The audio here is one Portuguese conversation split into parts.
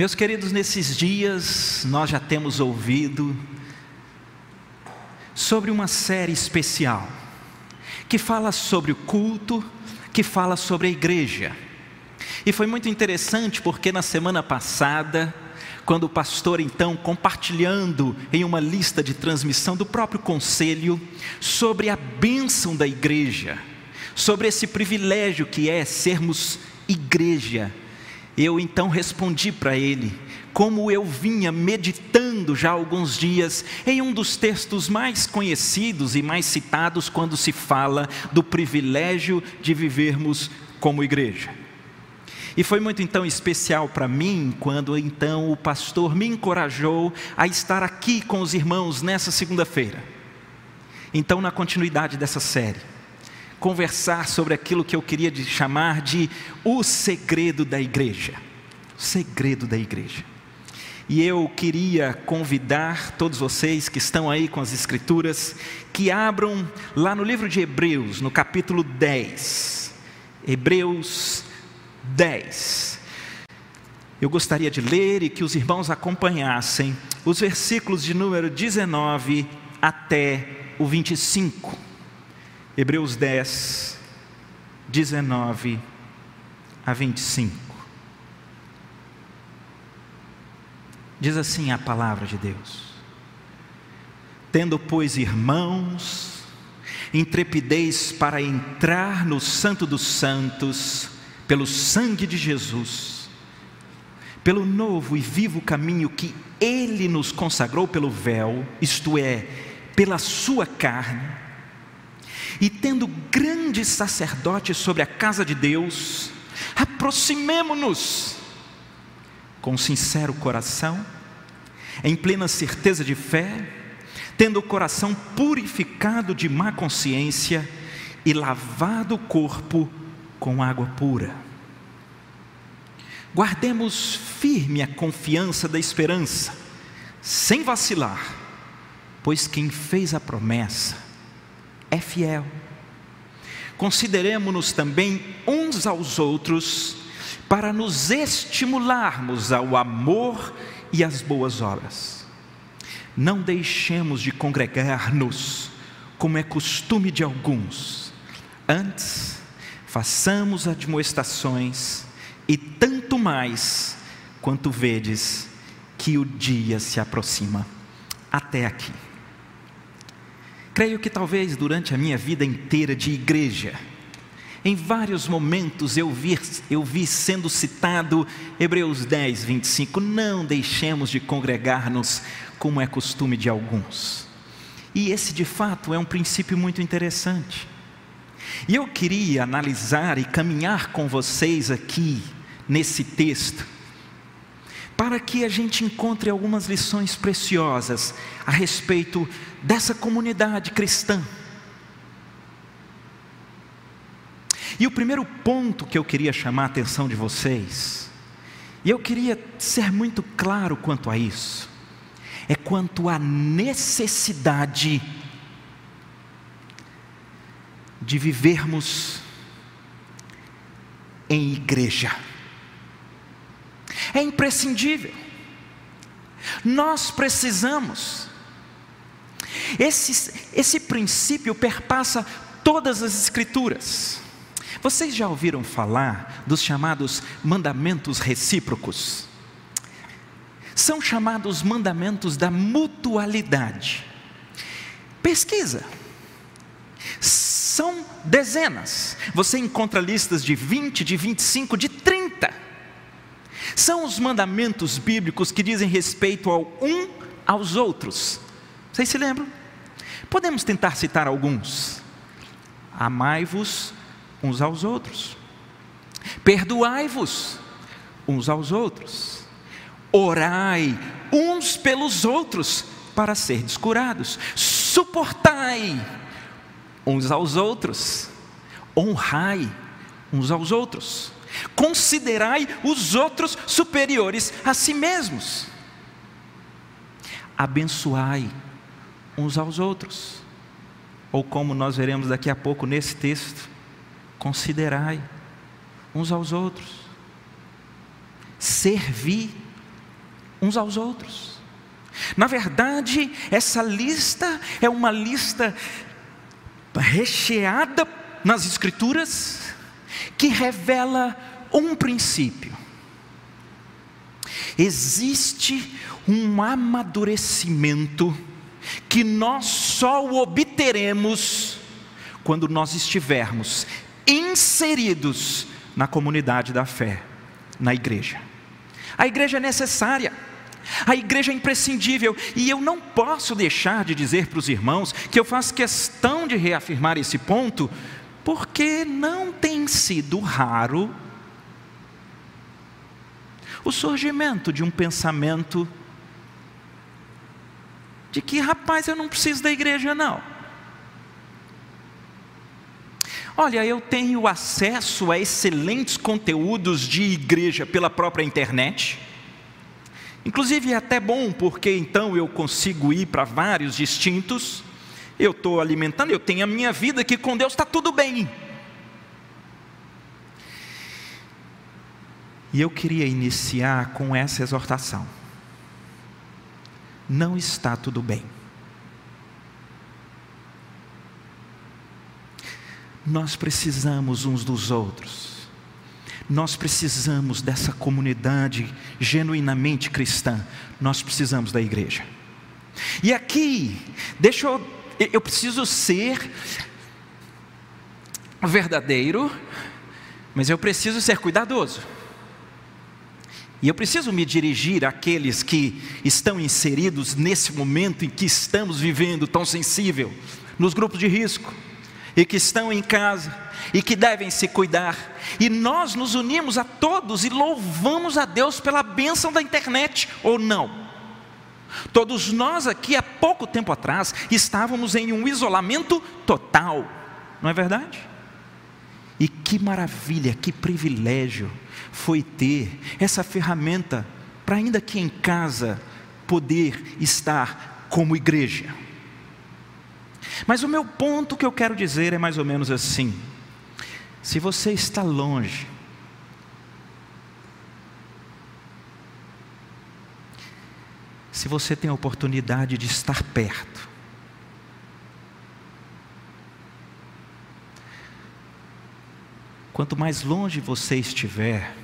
Meus queridos, nesses dias nós já temos ouvido sobre uma série especial que fala sobre o culto, que fala sobre a igreja. E foi muito interessante porque na semana passada, quando o pastor então compartilhando em uma lista de transmissão do próprio conselho sobre a bênção da igreja, sobre esse privilégio que é sermos igreja, eu então respondi para ele, como eu vinha meditando já alguns dias em um dos textos mais conhecidos e mais citados quando se fala do privilégio de vivermos como igreja. E foi muito então especial para mim quando então o pastor me encorajou a estar aqui com os irmãos nessa segunda-feira. Então, na continuidade dessa série, conversar sobre aquilo que eu queria chamar de o segredo da igreja. O segredo da igreja. E eu queria convidar todos vocês que estão aí com as Escrituras, que abram lá no livro de Hebreus, no capítulo 10. Hebreus 10. Eu gostaria de ler e que os irmãos acompanhassem os versículos de número 19 até o 25. Hebreus 10, 19 a 25. Diz assim a palavra de Deus: Tendo, pois, irmãos, intrepidez para entrar no Santo dos Santos, pelo sangue de Jesus, pelo novo e vivo caminho que Ele nos consagrou pelo véu, isto é, pela Sua carne, e tendo grande sacerdote sobre a casa de Deus, aproximemo-nos com sincero coração, em plena certeza de fé, tendo o coração purificado de má consciência e lavado o corpo com água pura. Guardemos firme a confiança da esperança, sem vacilar, pois quem fez a promessa é fiel. Consideremos-nos também uns aos outros para nos estimularmos ao amor e às boas obras. Não deixemos de congregar-nos, como é costume de alguns. Antes, façamos admoestações, e tanto mais quanto vedes que o dia se aproxima. Até aqui. Creio que talvez durante a minha vida inteira de igreja, em vários momentos eu vi, eu vi sendo citado Hebreus 10, 25: não deixemos de congregar-nos como é costume de alguns. E esse de fato é um princípio muito interessante. E eu queria analisar e caminhar com vocês aqui nesse texto para que a gente encontre algumas lições preciosas a respeito dessa comunidade cristã. E o primeiro ponto que eu queria chamar a atenção de vocês, e eu queria ser muito claro quanto a isso, é quanto à necessidade de vivermos em igreja. É imprescindível. Nós precisamos. Esse, esse princípio perpassa todas as Escrituras. Vocês já ouviram falar dos chamados mandamentos recíprocos? São chamados mandamentos da mutualidade. Pesquisa. São dezenas. Você encontra listas de 20, de 25, de 30 são os mandamentos bíblicos que dizem respeito ao um aos outros. Vocês se lembram? Podemos tentar citar alguns. Amai-vos uns aos outros. Perdoai-vos uns aos outros. Orai uns pelos outros para serdes curados. Suportai uns aos outros. Honrai uns aos outros considerai os outros superiores a si mesmos. Abençoai uns aos outros. Ou como nós veremos daqui a pouco nesse texto, considerai uns aos outros. Servi uns aos outros. Na verdade, essa lista é uma lista recheada nas Escrituras que revela um princípio. Existe um amadurecimento que nós só o obteremos quando nós estivermos inseridos na comunidade da fé, na igreja. A igreja é necessária. A igreja é imprescindível e eu não posso deixar de dizer para os irmãos que eu faço questão de reafirmar esse ponto, porque não tem sido raro o surgimento de um pensamento de que, rapaz, eu não preciso da igreja, não. Olha, eu tenho acesso a excelentes conteúdos de igreja pela própria internet. Inclusive é até bom, porque então eu consigo ir para vários distintos. Eu estou alimentando, eu tenho a minha vida que com Deus está tudo bem. E eu queria iniciar com essa exortação. Não está tudo bem. Nós precisamos uns dos outros. Nós precisamos dessa comunidade genuinamente cristã. Nós precisamos da igreja. E aqui, deixa eu, eu preciso ser verdadeiro, mas eu preciso ser cuidadoso. E eu preciso me dirigir àqueles que estão inseridos nesse momento em que estamos vivendo tão sensível, nos grupos de risco, e que estão em casa, e que devem se cuidar. E nós nos unimos a todos e louvamos a Deus pela bênção da internet, ou não? Todos nós aqui, há pouco tempo atrás, estávamos em um isolamento total, não é verdade? E que maravilha, que privilégio foi ter essa ferramenta para, ainda que em casa, poder estar como igreja. Mas o meu ponto que eu quero dizer é mais ou menos assim: se você está longe, se você tem a oportunidade de estar perto, Quanto mais longe você estiver,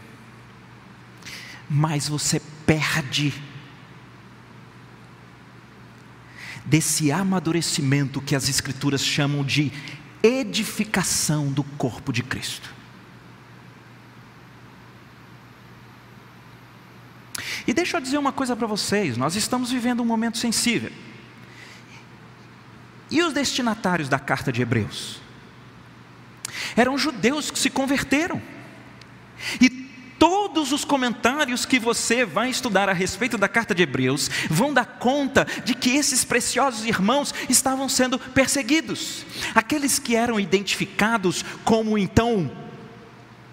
mais você perde desse amadurecimento que as Escrituras chamam de edificação do corpo de Cristo. E deixa eu dizer uma coisa para vocês: nós estamos vivendo um momento sensível. E os destinatários da carta de Hebreus? Eram judeus que se converteram. E todos os comentários que você vai estudar a respeito da carta de Hebreus vão dar conta de que esses preciosos irmãos estavam sendo perseguidos. Aqueles que eram identificados como então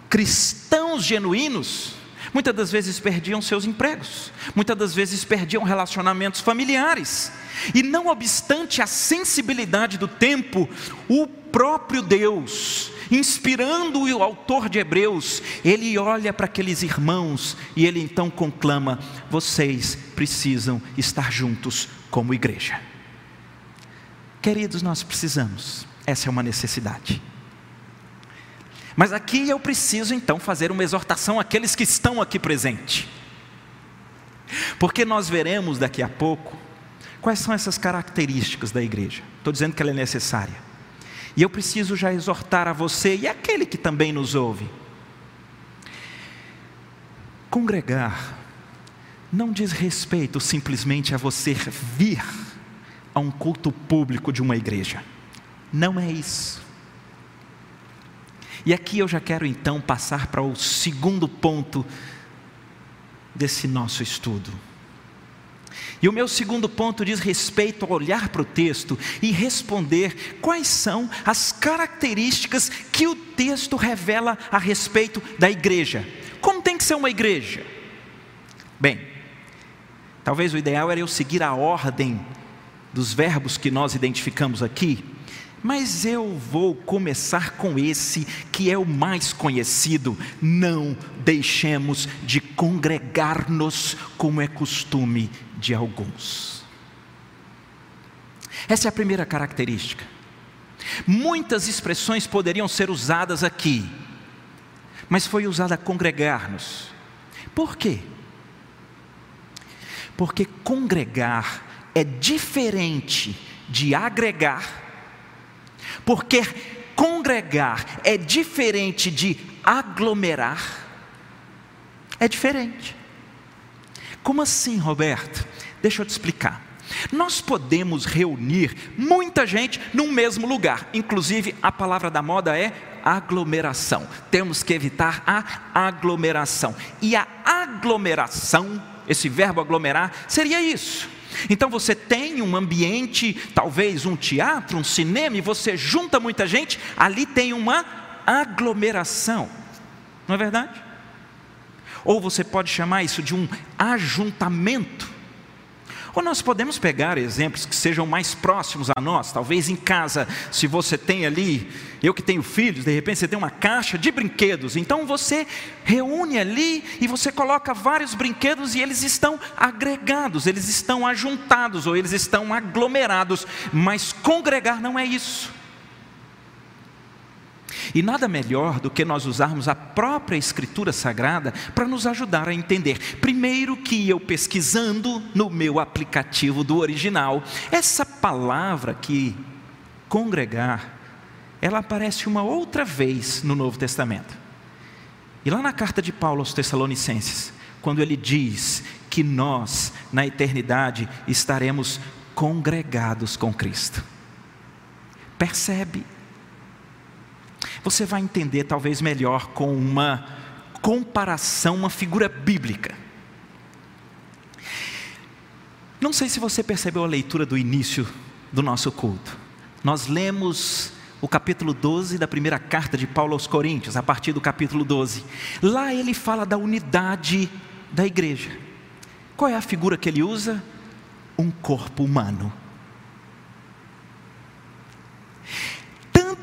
cristãos genuínos, muitas das vezes perdiam seus empregos, muitas das vezes perdiam relacionamentos familiares. E não obstante a sensibilidade do tempo, o próprio Deus inspirando o autor de Hebreus, ele olha para aqueles irmãos e ele então conclama: vocês precisam estar juntos como igreja. Queridos, nós precisamos, essa é uma necessidade. Mas aqui eu preciso então fazer uma exortação àqueles que estão aqui presentes, porque nós veremos daqui a pouco quais são essas características da igreja. Estou dizendo que ela é necessária. E eu preciso já exortar a você e aquele que também nos ouve. Congregar não diz respeito simplesmente a você vir a um culto público de uma igreja. Não é isso. E aqui eu já quero então passar para o segundo ponto desse nosso estudo. E o meu segundo ponto diz respeito a olhar para o texto e responder quais são as características que o texto revela a respeito da igreja. Como tem que ser uma igreja? Bem, talvez o ideal era eu seguir a ordem dos verbos que nós identificamos aqui, Mas eu vou começar com esse que é o mais conhecido. Não deixemos de congregar-nos, como é costume de alguns. Essa é a primeira característica. Muitas expressões poderiam ser usadas aqui, mas foi usada congregar-nos. Por quê? Porque congregar é diferente de agregar porque congregar é diferente de aglomerar. É diferente. Como assim, Roberto? Deixa eu te explicar. Nós podemos reunir muita gente num mesmo lugar, inclusive a palavra da moda é aglomeração. Temos que evitar a aglomeração. E a aglomeração, esse verbo aglomerar, seria isso então você tem um ambiente, talvez um teatro, um cinema, e você junta muita gente, ali tem uma aglomeração, não é verdade? Ou você pode chamar isso de um ajuntamento. Ou nós podemos pegar exemplos que sejam mais próximos a nós, talvez em casa, se você tem ali, eu que tenho filhos, de repente você tem uma caixa de brinquedos, então você reúne ali e você coloca vários brinquedos e eles estão agregados, eles estão ajuntados ou eles estão aglomerados, mas congregar não é isso. E nada melhor do que nós usarmos a própria Escritura Sagrada para nos ajudar a entender. Primeiro, que eu pesquisando no meu aplicativo do original, essa palavra que congregar, ela aparece uma outra vez no Novo Testamento. E lá na carta de Paulo aos Tessalonicenses, quando ele diz que nós, na eternidade, estaremos congregados com Cristo. Percebe você vai entender talvez melhor com uma comparação, uma figura bíblica. Não sei se você percebeu a leitura do início do nosso culto. Nós lemos o capítulo 12 da primeira carta de Paulo aos Coríntios, a partir do capítulo 12. Lá ele fala da unidade da igreja. Qual é a figura que ele usa? Um corpo humano.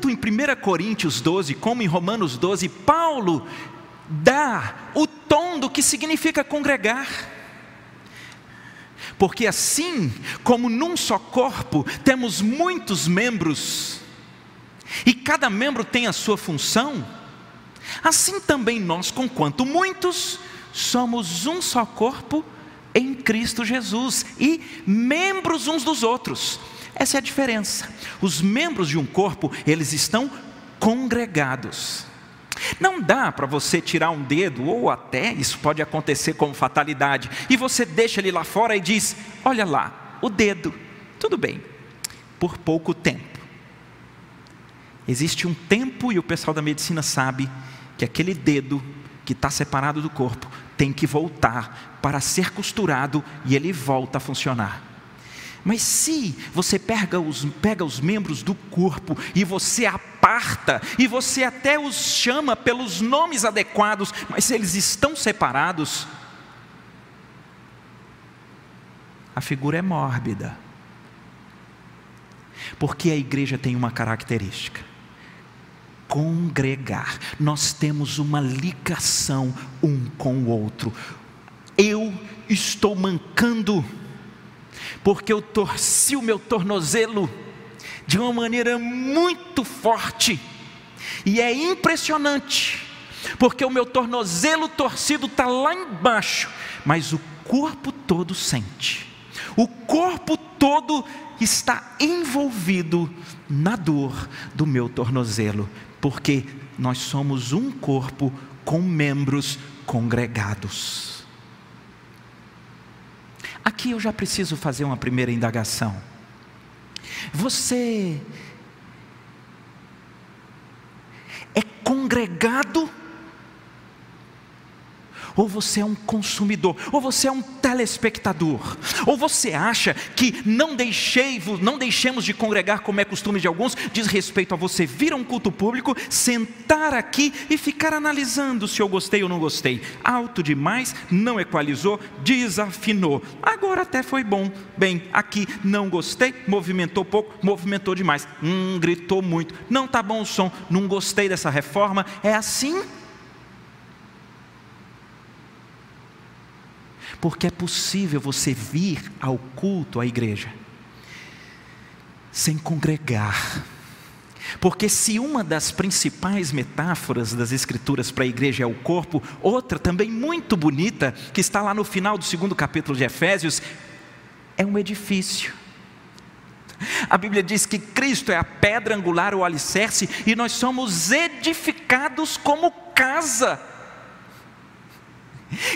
tanto em 1 Coríntios 12 como em Romanos 12, Paulo dá o tom do que significa congregar. Porque assim como num só corpo temos muitos membros, e cada membro tem a sua função, assim também nós, conquanto muitos, somos um só corpo em Cristo Jesus e membros uns dos outros. Essa é a diferença. Os membros de um corpo, eles estão congregados. Não dá para você tirar um dedo, ou até isso pode acontecer como fatalidade, e você deixa ele lá fora e diz: Olha lá, o dedo, tudo bem, por pouco tempo. Existe um tempo, e o pessoal da medicina sabe, que aquele dedo que está separado do corpo tem que voltar para ser costurado e ele volta a funcionar. Mas se você pega os, pega os membros do corpo e você aparta, e você até os chama pelos nomes adequados, mas eles estão separados, a figura é mórbida. Porque a igreja tem uma característica: congregar. Nós temos uma ligação um com o outro. Eu estou mancando porque eu torci o meu tornozelo de uma maneira muito forte, e é impressionante, porque o meu tornozelo torcido está lá embaixo, mas o corpo todo sente, o corpo todo está envolvido na dor do meu tornozelo, porque nós somos um corpo com membros congregados. Aqui eu já preciso fazer uma primeira indagação. Você é congregado ou você é um consumidor, ou você é um telespectador, ou você acha que não deixei, não deixemos de congregar como é costume de alguns, diz respeito a você vir a um culto público, sentar aqui e ficar analisando se eu gostei ou não gostei. Alto demais, não equalizou, desafinou. Agora até foi bom. Bem, aqui não gostei, movimentou pouco, movimentou demais. Hum, gritou muito. Não tá bom o som, não gostei dessa reforma. É assim porque é possível você vir ao culto à igreja sem congregar. Porque se uma das principais metáforas das Escrituras para a igreja é o corpo, outra também muito bonita, que está lá no final do segundo capítulo de Efésios, é um edifício. A Bíblia diz que Cristo é a pedra angular, o alicerce, e nós somos edificados como casa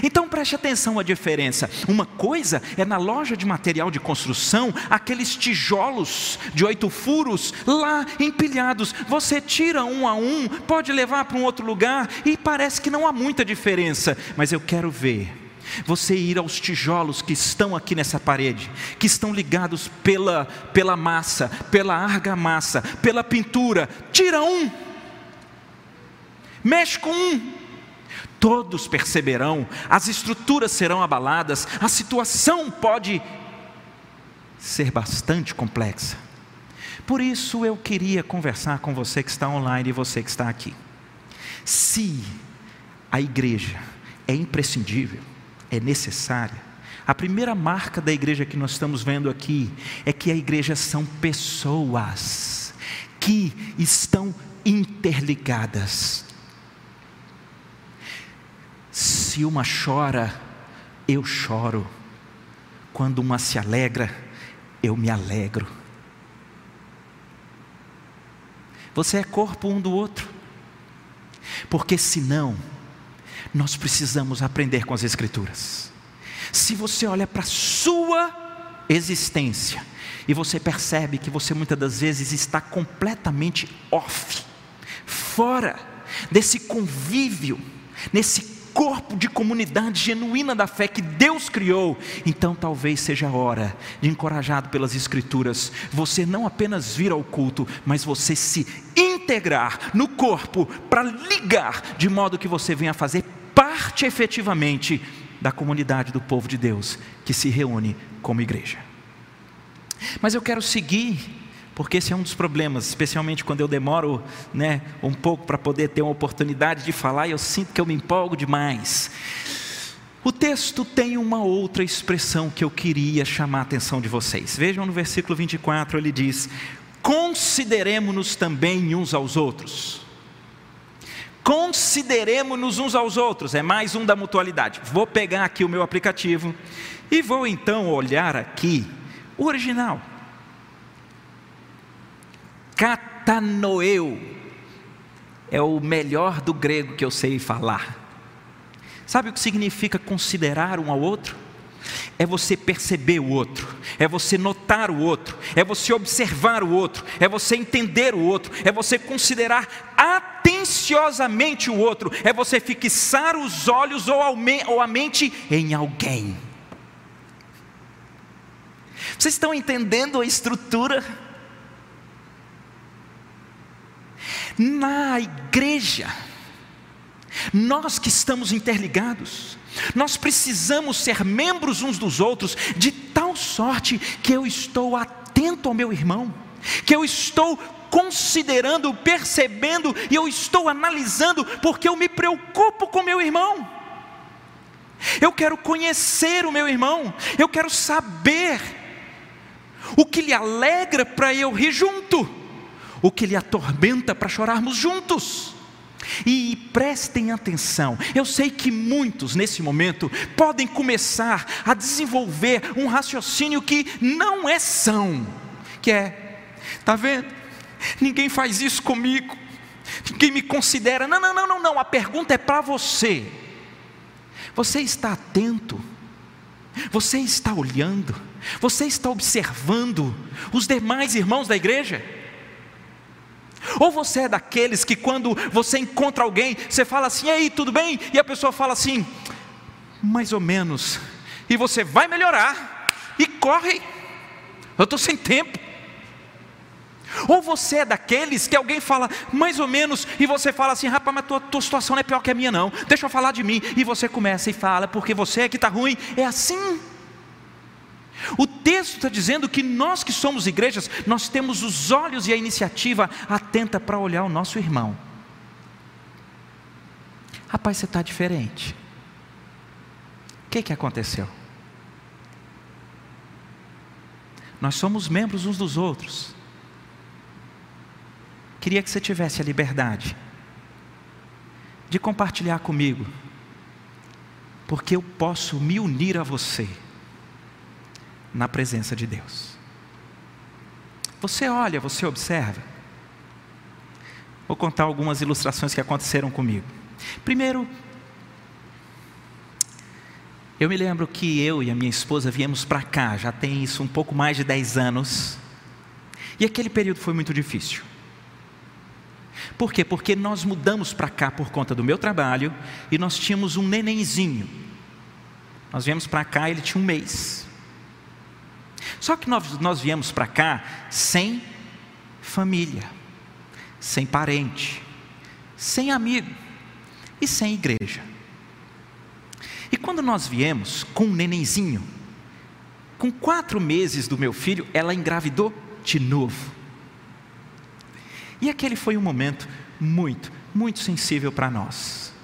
então preste atenção à diferença. Uma coisa é na loja de material de construção, aqueles tijolos de oito furos lá empilhados. Você tira um a um, pode levar para um outro lugar e parece que não há muita diferença. Mas eu quero ver você ir aos tijolos que estão aqui nessa parede, que estão ligados pela, pela massa, pela argamassa, pela pintura. Tira um, mexe com um todos perceberão, as estruturas serão abaladas, a situação pode ser bastante complexa. Por isso eu queria conversar com você que está online e você que está aqui. Se a igreja é imprescindível, é necessária, a primeira marca da igreja que nós estamos vendo aqui é que a igreja são pessoas que estão interligadas. Se uma chora, eu choro. Quando uma se alegra, eu me alegro. Você é corpo um do outro. Porque senão, nós precisamos aprender com as Escrituras. Se você olha para a sua existência e você percebe que você muitas das vezes está completamente off, fora desse convívio, nesse corpo de comunidade genuína da fé que Deus criou, então talvez seja a hora de, encorajado pelas Escrituras, você não apenas vir ao culto, mas você se integrar no corpo para ligar, de modo que você venha fazer parte efetivamente da comunidade do povo de Deus que se reúne como igreja. Mas eu quero seguir porque esse é um dos problemas, especialmente quando eu demoro né, um pouco para poder ter uma oportunidade de falar e eu sinto que eu me empolgo demais. O texto tem uma outra expressão que eu queria chamar a atenção de vocês. Vejam no versículo 24, ele diz: Consideremos-nos também uns aos outros. Consideremos-nos uns aos outros, é mais um da mutualidade. Vou pegar aqui o meu aplicativo e vou então olhar aqui o original. Catanoeu é o melhor do grego que eu sei falar. Sabe o que significa considerar um ao outro? É você perceber o outro, é você notar o outro, é você observar o outro, é você entender o outro, é você considerar atenciosamente o outro, é você fixar os olhos ou a mente em alguém. Vocês estão entendendo a estrutura? Na igreja, nós que estamos interligados, nós precisamos ser membros uns dos outros, de tal sorte que eu estou atento ao meu irmão, que eu estou considerando, percebendo e eu estou analisando, porque eu me preocupo com meu irmão. Eu quero conhecer o meu irmão, eu quero saber o que lhe alegra para eu rir junto o que lhe atormenta para chorarmos juntos. E prestem atenção, eu sei que muitos nesse momento podem começar a desenvolver um raciocínio que não é são, que é, está vendo? Ninguém faz isso comigo, ninguém me considera. Não, não, não, não, não. A pergunta é para você. Você está atento? Você está olhando? Você está observando os demais irmãos da igreja? Ou você é daqueles que quando você encontra alguém, você fala assim, ei, tudo bem? E a pessoa fala assim, mais ou menos, e você vai melhorar, e corre, eu estou sem tempo. Ou você é daqueles que alguém fala mais ou menos e você fala assim, rapaz, mas tua, tua situação não é pior que a minha, não. Deixa eu falar de mim. E você começa e fala, porque você é que está ruim. É assim. O texto está dizendo que nós que somos igrejas, nós temos os olhos e a iniciativa atenta para olhar o nosso irmão. Rapaz, você está diferente. O que, que aconteceu? Nós somos membros uns dos outros. Queria que você tivesse a liberdade de compartilhar comigo, porque eu posso me unir a você na presença de Deus. Você olha, você observa. Vou contar algumas ilustrações que aconteceram comigo. Primeiro, eu me lembro que eu e a minha esposa viemos para cá, já tem isso um pouco mais de 10 anos, e aquele período foi muito difícil. Por quê? Porque nós mudamos para cá por conta do meu trabalho e nós tínhamos um nenenzinho. Nós viemos para cá, ele tinha um mês. Só que nós, nós viemos para cá sem família, sem parente, sem amigo e sem igreja. E quando nós viemos com um nenenzinho, com quatro meses do meu filho, ela engravidou de novo. E aquele foi um momento muito, muito sensível para nós.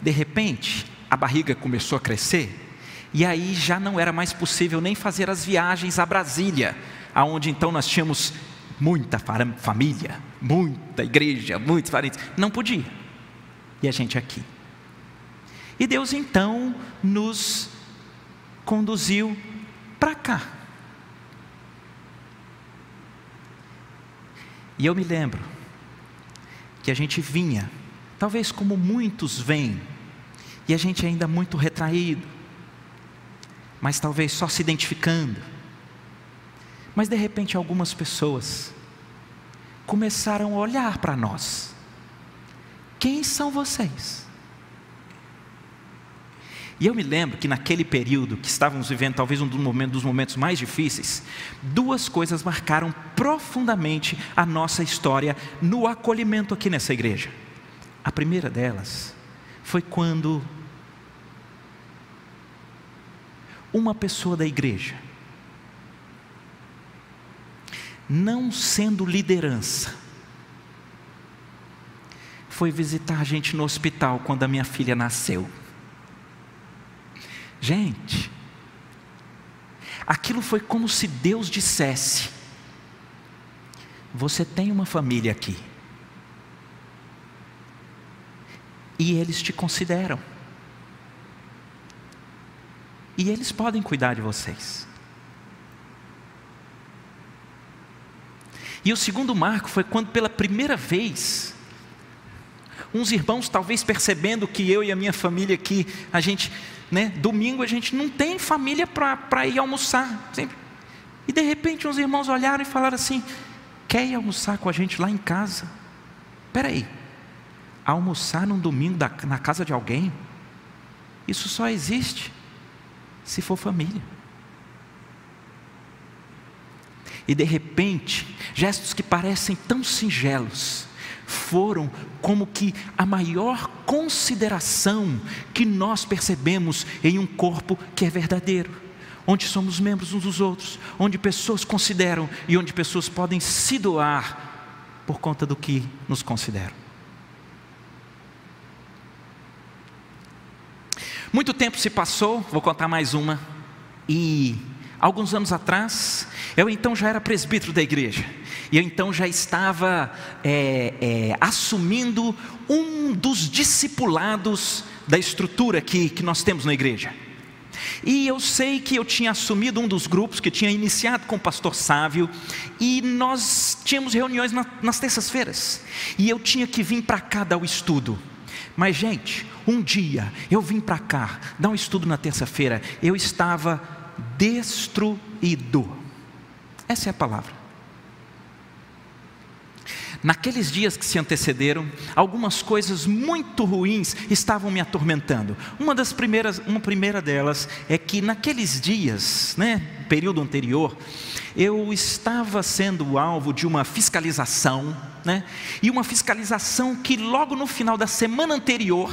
De repente, a barriga começou a crescer, e aí já não era mais possível nem fazer as viagens a Brasília, aonde então nós tínhamos muita família, muita igreja, muitos parentes. Não podia. E a gente aqui. E Deus então nos conduziu para cá. E eu me lembro que a gente vinha, talvez como muitos vêm, e a gente ainda muito retraído, mas talvez só se identificando. Mas de repente algumas pessoas começaram a olhar para nós. Quem são vocês? E eu me lembro que naquele período que estávamos vivendo, talvez um dos momentos, mais difíceis, duas coisas marcaram profundamente a nossa história no acolhimento aqui nessa igreja. A primeira delas foi quando uma pessoa da igreja, não sendo liderança, foi visitar a gente no hospital quando a minha filha nasceu. Gente, aquilo foi como se Deus dissesse: Você tem uma família aqui, e eles te consideram, e eles podem cuidar de vocês. E o segundo marco foi quando, pela primeira vez, uns irmãos, talvez percebendo que eu e a minha família aqui, a gente né? Domingo a gente não tem família para ir almoçar. Sempre. E de repente uns irmãos olharam e falaram assim: quer ir almoçar com a gente lá em casa? Espera aí, almoçar num domingo da, na casa de alguém? Isso só existe se for família. E de repente, gestos que parecem tão singelos, foram como que a maior consideração que nós percebemos em um corpo que é verdadeiro, onde somos membros uns dos outros, onde pessoas consideram e onde pessoas podem se doar por conta do que nos consideram. Muito tempo se passou, vou contar mais uma, e alguns anos atrás, eu então já era presbítero da igreja. E eu então já estava é, é, assumindo um dos discipulados da estrutura que, que nós temos na igreja. E eu sei que eu tinha assumido um dos grupos que tinha iniciado com o pastor Sávio, e nós tínhamos reuniões na, nas terças-feiras, e eu tinha que vir para cá dar o estudo. Mas, gente, um dia eu vim para cá dar um estudo na terça-feira, eu estava destruído. Essa é a palavra. Naqueles dias que se antecederam, algumas coisas muito ruins estavam me atormentando. Uma das primeiras, uma primeira delas é que naqueles dias, né, período anterior, eu estava sendo alvo de uma fiscalização, né, e uma fiscalização que logo no final da semana anterior,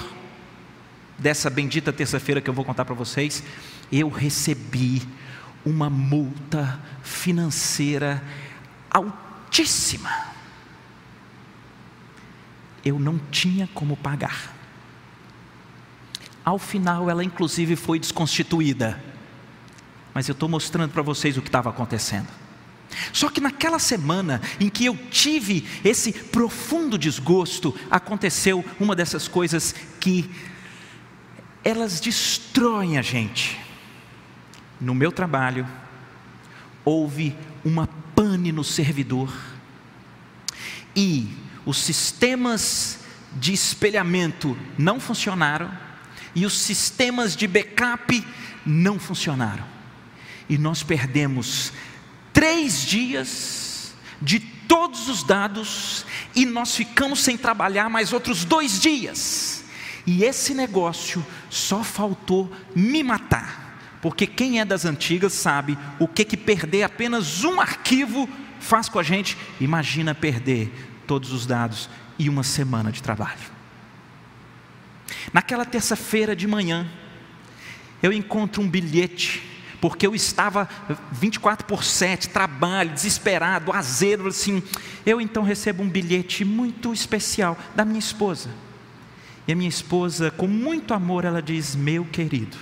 dessa bendita terça-feira que eu vou contar para vocês, eu recebi uma multa financeira altíssima eu não tinha como pagar. Ao final, ela inclusive foi desconstituída. Mas eu estou mostrando para vocês o que estava acontecendo. Só que naquela semana em que eu tive esse profundo desgosto, aconteceu uma dessas coisas que elas destroem a gente. No meu trabalho, houve uma pane no servidor, e os sistemas de espelhamento não funcionaram e os sistemas de backup não funcionaram. E nós perdemos três dias de todos os dados e nós ficamos sem trabalhar mais outros dois dias. E esse negócio só faltou me matar, porque quem é das antigas sabe o que que perder apenas um arquivo faz com a gente. Imagina perder todos os dados e uma semana de trabalho. Naquela terça-feira de manhã, eu encontro um bilhete, porque eu estava 24 por 7, trabalho, desesperado, azedo, assim. Eu então recebo um bilhete muito especial da minha esposa. E a minha esposa, com muito amor, ela diz: Meu querido,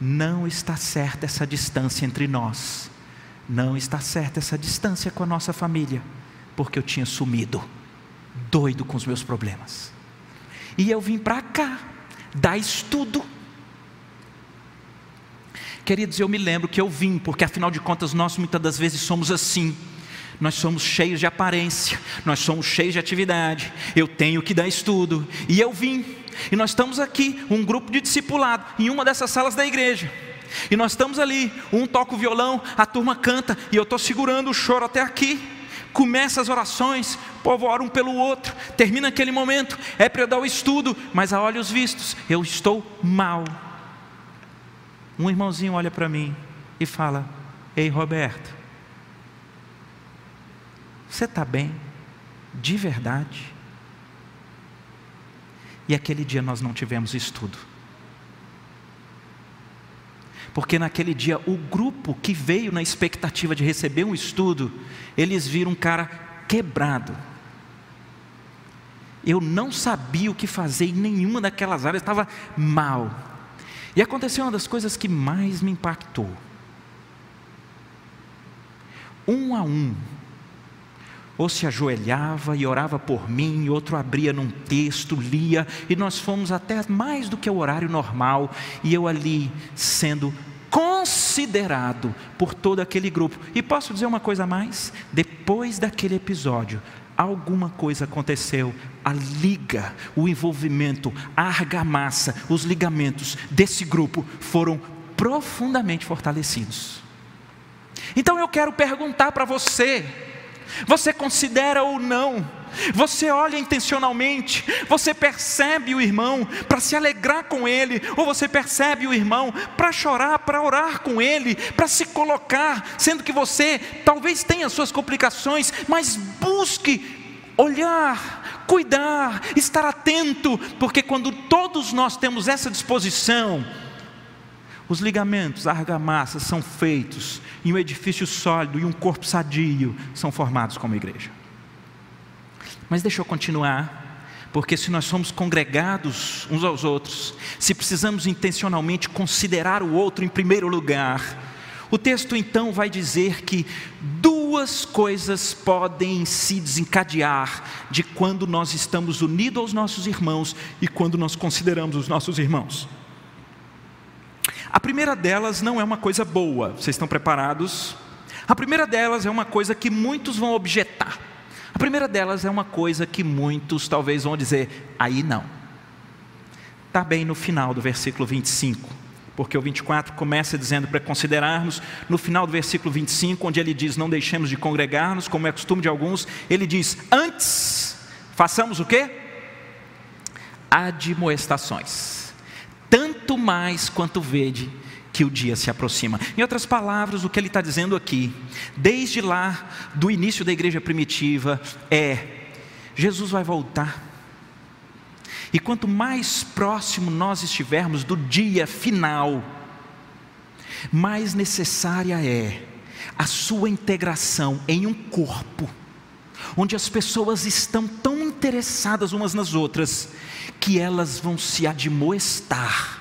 não está certa essa distância entre nós, não está certa essa distância com a nossa família porque eu tinha sumido, doido com os meus problemas. E eu vim para cá, dar estudo. Queridos, eu me lembro que eu vim, porque afinal de contas nós muitas das vezes somos assim. Nós somos cheios de aparência, nós somos cheios de atividade. Eu tenho que dar estudo, e eu vim. E nós estamos aqui, um grupo de discipulado, em uma dessas salas da igreja. E nós estamos ali, um toca o violão, a turma canta, e eu estou segurando o choro até aqui começa as orações, povo ora um pelo outro, termina aquele momento, é para eu dar o estudo, mas a olhos vistos, eu estou mal. Um irmãozinho olha para mim e fala: Ei, Roberto, você está bem? De verdade? E aquele dia nós não tivemos estudo porque naquele dia o grupo que veio na expectativa de receber um estudo, eles viram um cara quebrado. Eu não sabia o que fazer em nenhuma daquelas áreas, estava mal. E aconteceu uma das coisas que mais me impactou. Um a um, ou se ajoelhava e orava por mim, outro abria num texto, lia, e nós fomos até mais do que o horário normal, e eu ali sendo considerado por todo aquele grupo. E posso dizer uma coisa a mais? Depois daquele episódio, alguma coisa aconteceu, a liga, o envolvimento, a argamassa, os ligamentos desse grupo foram profundamente fortalecidos. Então eu quero perguntar para você: você considera ou não? Você olha intencionalmente, você percebe o irmão para se alegrar com ele, ou você percebe o irmão para chorar, para orar com ele, para se colocar, sendo que você talvez tenha suas complicações, mas busque olhar, cuidar, estar atento, porque quando todos nós temos essa disposição, os ligamentos, a argamassa são feitos e um edifício sólido e um corpo sadio são formados como igreja. Mas deixa eu continuar, porque se nós somos congregados uns aos outros, se precisamos intencionalmente considerar o outro em primeiro lugar, o texto então vai dizer que duas coisas podem se desencadear de quando nós estamos unidos aos nossos irmãos e quando nós consideramos os nossos irmãos. A primeira delas não é uma coisa boa, vocês estão preparados? A primeira delas é uma coisa que muitos vão objetar. A primeira delas é uma coisa que muitos talvez vão dizer, aí não. Está bem no final do versículo 25. porque o 24 começa dizendo para considerarmos, no final do versículo 25, onde ele diz: Não deixemos de congregar-nos, como é costume de alguns, ele diz: Antes, façamos o quê? Admoestações, tanto mais quanto vede que o dia se aproxima. Em outras palavras, o que ele está dizendo aqui, desde lá do início da igreja primitiva, é: Jesus vai voltar e quanto mais próximo nós estivermos do dia final, mais necessária é a sua integração em um corpo, onde as pessoas estão tão interessadas umas nas outras, que elas vão se admoestar.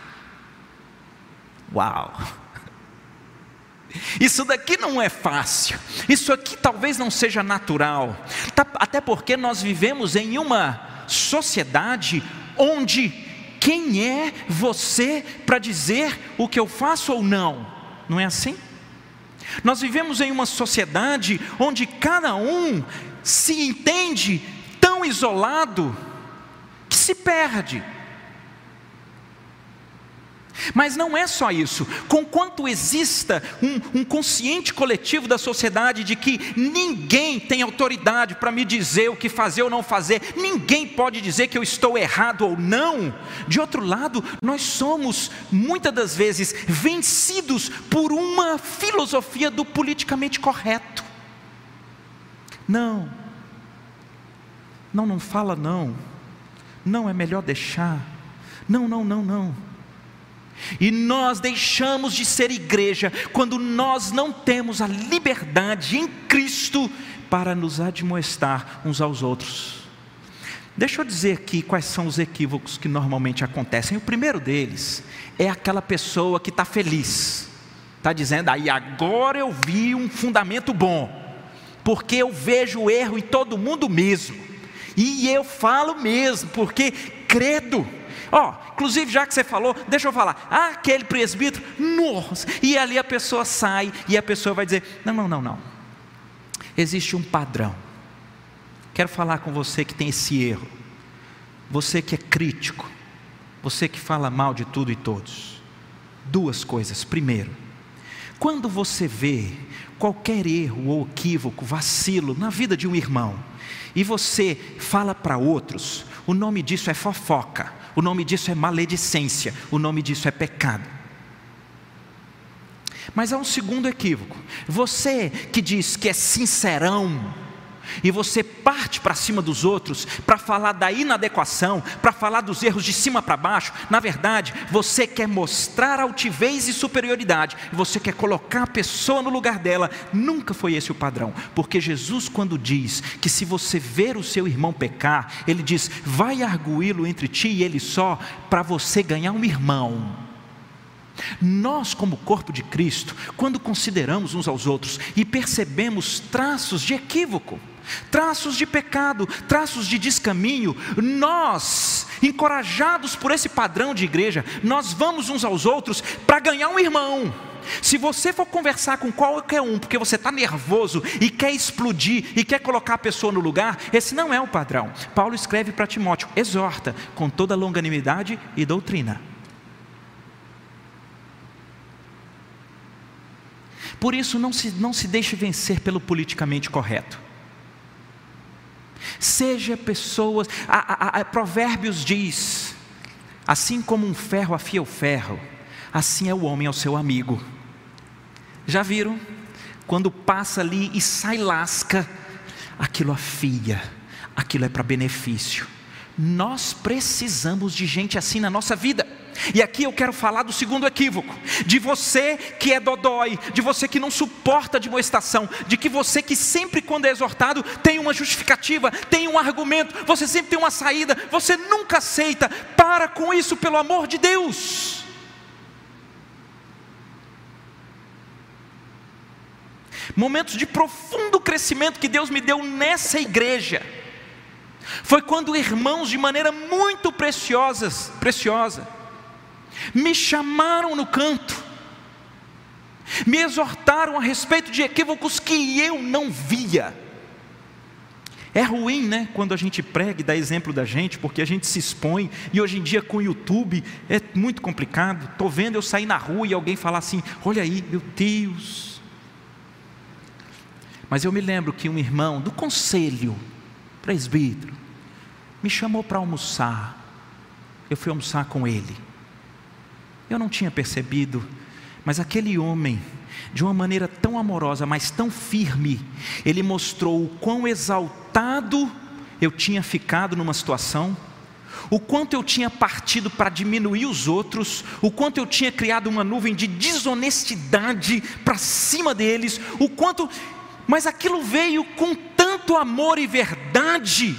Uau! Isso daqui não é fácil, isso aqui talvez não seja natural, tá, até porque nós vivemos em uma sociedade onde quem é você para dizer o que eu faço ou não? Não é assim? Nós vivemos em uma sociedade onde cada um se entende tão isolado que se perde. Mas não é só isso. Conquanto exista um, um, consciente coletivo da sociedade de que ninguém tem autoridade para me dizer o que fazer ou não fazer, ninguém pode dizer que eu estou errado ou não. De outro lado, nós somos muitas das vezes vencidos por uma filosofia do politicamente correto. Não, não, não fala não. Não é melhor deixar. Não, não, não, não. E nós deixamos de ser igreja quando nós não temos a liberdade em Cristo para nos admoestar uns aos outros. Deixa eu dizer aqui quais são os equívocos que normalmente acontecem. O primeiro deles é aquela pessoa que está feliz, está dizendo, aí agora eu vi um fundamento bom, porque eu vejo o erro em todo mundo mesmo, e eu falo mesmo, porque credo. Ó, oh, inclusive já que você falou, deixa eu falar. Ah, aquele presbítero, nossa. E ali a pessoa sai e a pessoa vai dizer: não, não, não, não. Existe um padrão. Quero falar com você que tem esse erro. Você que é crítico. Você que fala mal de tudo e todos. Duas coisas. Primeiro, quando você vê qualquer erro ou equívoco, vacilo na vida de um irmão, e você fala para outros, o nome disso é fofoca, o nome disso é maledicência, o nome disso é pecado. Mas há um segundo equívoco. Você que diz que é sincerão, e você parte para cima dos outros para falar da inadequação, para falar dos erros de cima para baixo, na verdade, você quer mostrar altivez e superioridade, você quer colocar a pessoa no lugar dela. Nunca foi esse o padrão, porque Jesus, quando diz que se você ver o seu irmão pecar, ele diz: vai arguí-lo entre ti e ele só, para você ganhar um irmão. Nós, como corpo de Cristo, quando consideramos uns aos outros e percebemos traços de equívoco, traços de pecado, traços de descaminho, nós, encorajados por esse padrão de igreja, nós vamos uns aos outros para ganhar um irmão. Se você for conversar com qualquer um, porque você está nervoso e quer explodir e quer colocar a pessoa no lugar, esse não é o padrão. Paulo escreve para Timóteo: exorta com toda longanimidade e doutrina. Por isso, não se, não se deixe vencer pelo politicamente correto. Seja pessoas, a, a, a, Provérbios diz: assim como um ferro afia o ferro, assim é o homem ao seu amigo. Já viram? Quando passa ali e sai lasca, aquilo afia, aquilo é para benefício. Nós precisamos de gente assim na nossa vida. E aqui eu quero falar do segundo equívoco: de você que é dodói, de você que não suporta a demonstração, de que você que sempre, quando é exortado, tem uma justificativa, tem um argumento, você sempre tem uma saída, você nunca aceita. Para com isso, pelo amor de Deus. Momentos de profundo crescimento que Deus me deu nessa igreja foi quando irmãos de maneira muito preciosas, preciosa, me chamaram no canto, me exortaram a respeito de equívocos que eu não via. É ruim, né, quando a gente prega e dá exemplo da gente, porque a gente se expõe, e hoje em dia com o YouTube é muito complicado. Estou vendo eu sair na rua e alguém falar assim: olha aí, meu Deus. Mas eu me lembro que um irmão do conselho, presbítero, me chamou para almoçar. Eu fui almoçar com ele. Eu não tinha percebido, mas aquele homem, de uma maneira tão amorosa, mas tão firme, ele mostrou o quão exaltado eu tinha ficado numa situação, o quanto eu tinha partido para diminuir os outros, o quanto eu tinha criado uma nuvem de desonestidade para cima deles, o quanto, mas aquilo veio com tanto amor e verdade,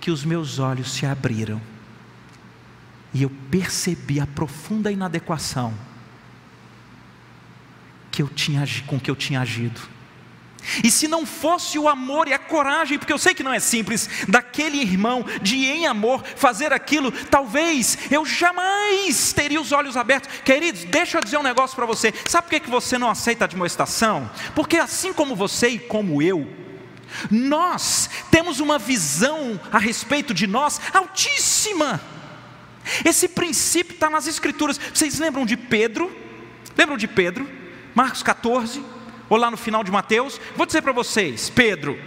que os meus olhos se abriram e eu percebi a profunda inadequação que eu tinha, com que eu tinha agido. E se não fosse o amor e a coragem, porque eu sei que não é simples, daquele irmão de em amor fazer aquilo, talvez eu jamais teria os olhos abertos. Queridos, deixa eu dizer um negócio para você. Sabe por que, que você não aceita a admoestação? Porque assim como você e como eu, nós temos uma visão a respeito de nós altíssima. Esse princípio está nas Escrituras. Vocês lembram de Pedro? Lembram de Pedro? Marcos 14, ou lá no final de Mateus? Vou dizer para vocês: Pedro.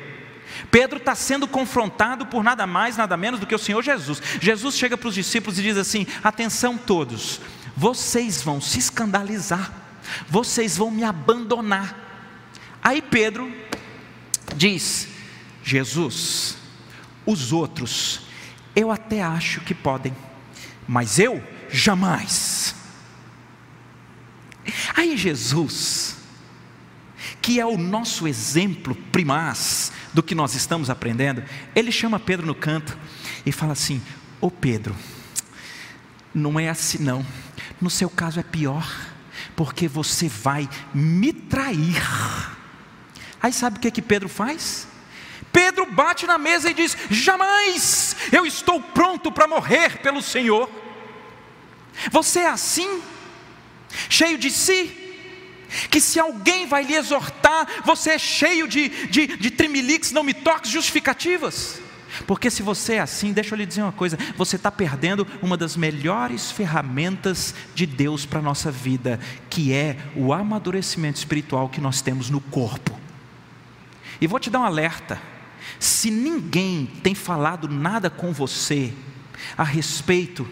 Pedro está sendo confrontado por nada mais, nada menos do que o Senhor Jesus. Jesus chega para os discípulos e diz assim: Atenção todos, vocês vão se escandalizar, vocês vão me abandonar. Aí Pedro diz: Jesus, os outros, eu até acho que podem mas eu jamais. Aí Jesus, que é o nosso exemplo primaz do que nós estamos aprendendo, ele chama Pedro no canto e fala assim: Ô oh Pedro, não é assim não, no seu caso é pior, porque você vai me trair. Aí sabe o que, que Pedro faz? Pedro bate na mesa e diz: Jamais eu estou pronto para morrer pelo Senhor. Você é assim, cheio de si, que se alguém vai lhe exortar, você é cheio de, de, de trimilix, não me toques, justificativas. Porque se você é assim, deixa eu lhe dizer uma coisa: você está perdendo uma das melhores ferramentas de Deus para a nossa vida, que é o amadurecimento espiritual que nós temos no corpo. E vou te dar um alerta: se ninguém tem falado nada com você a respeito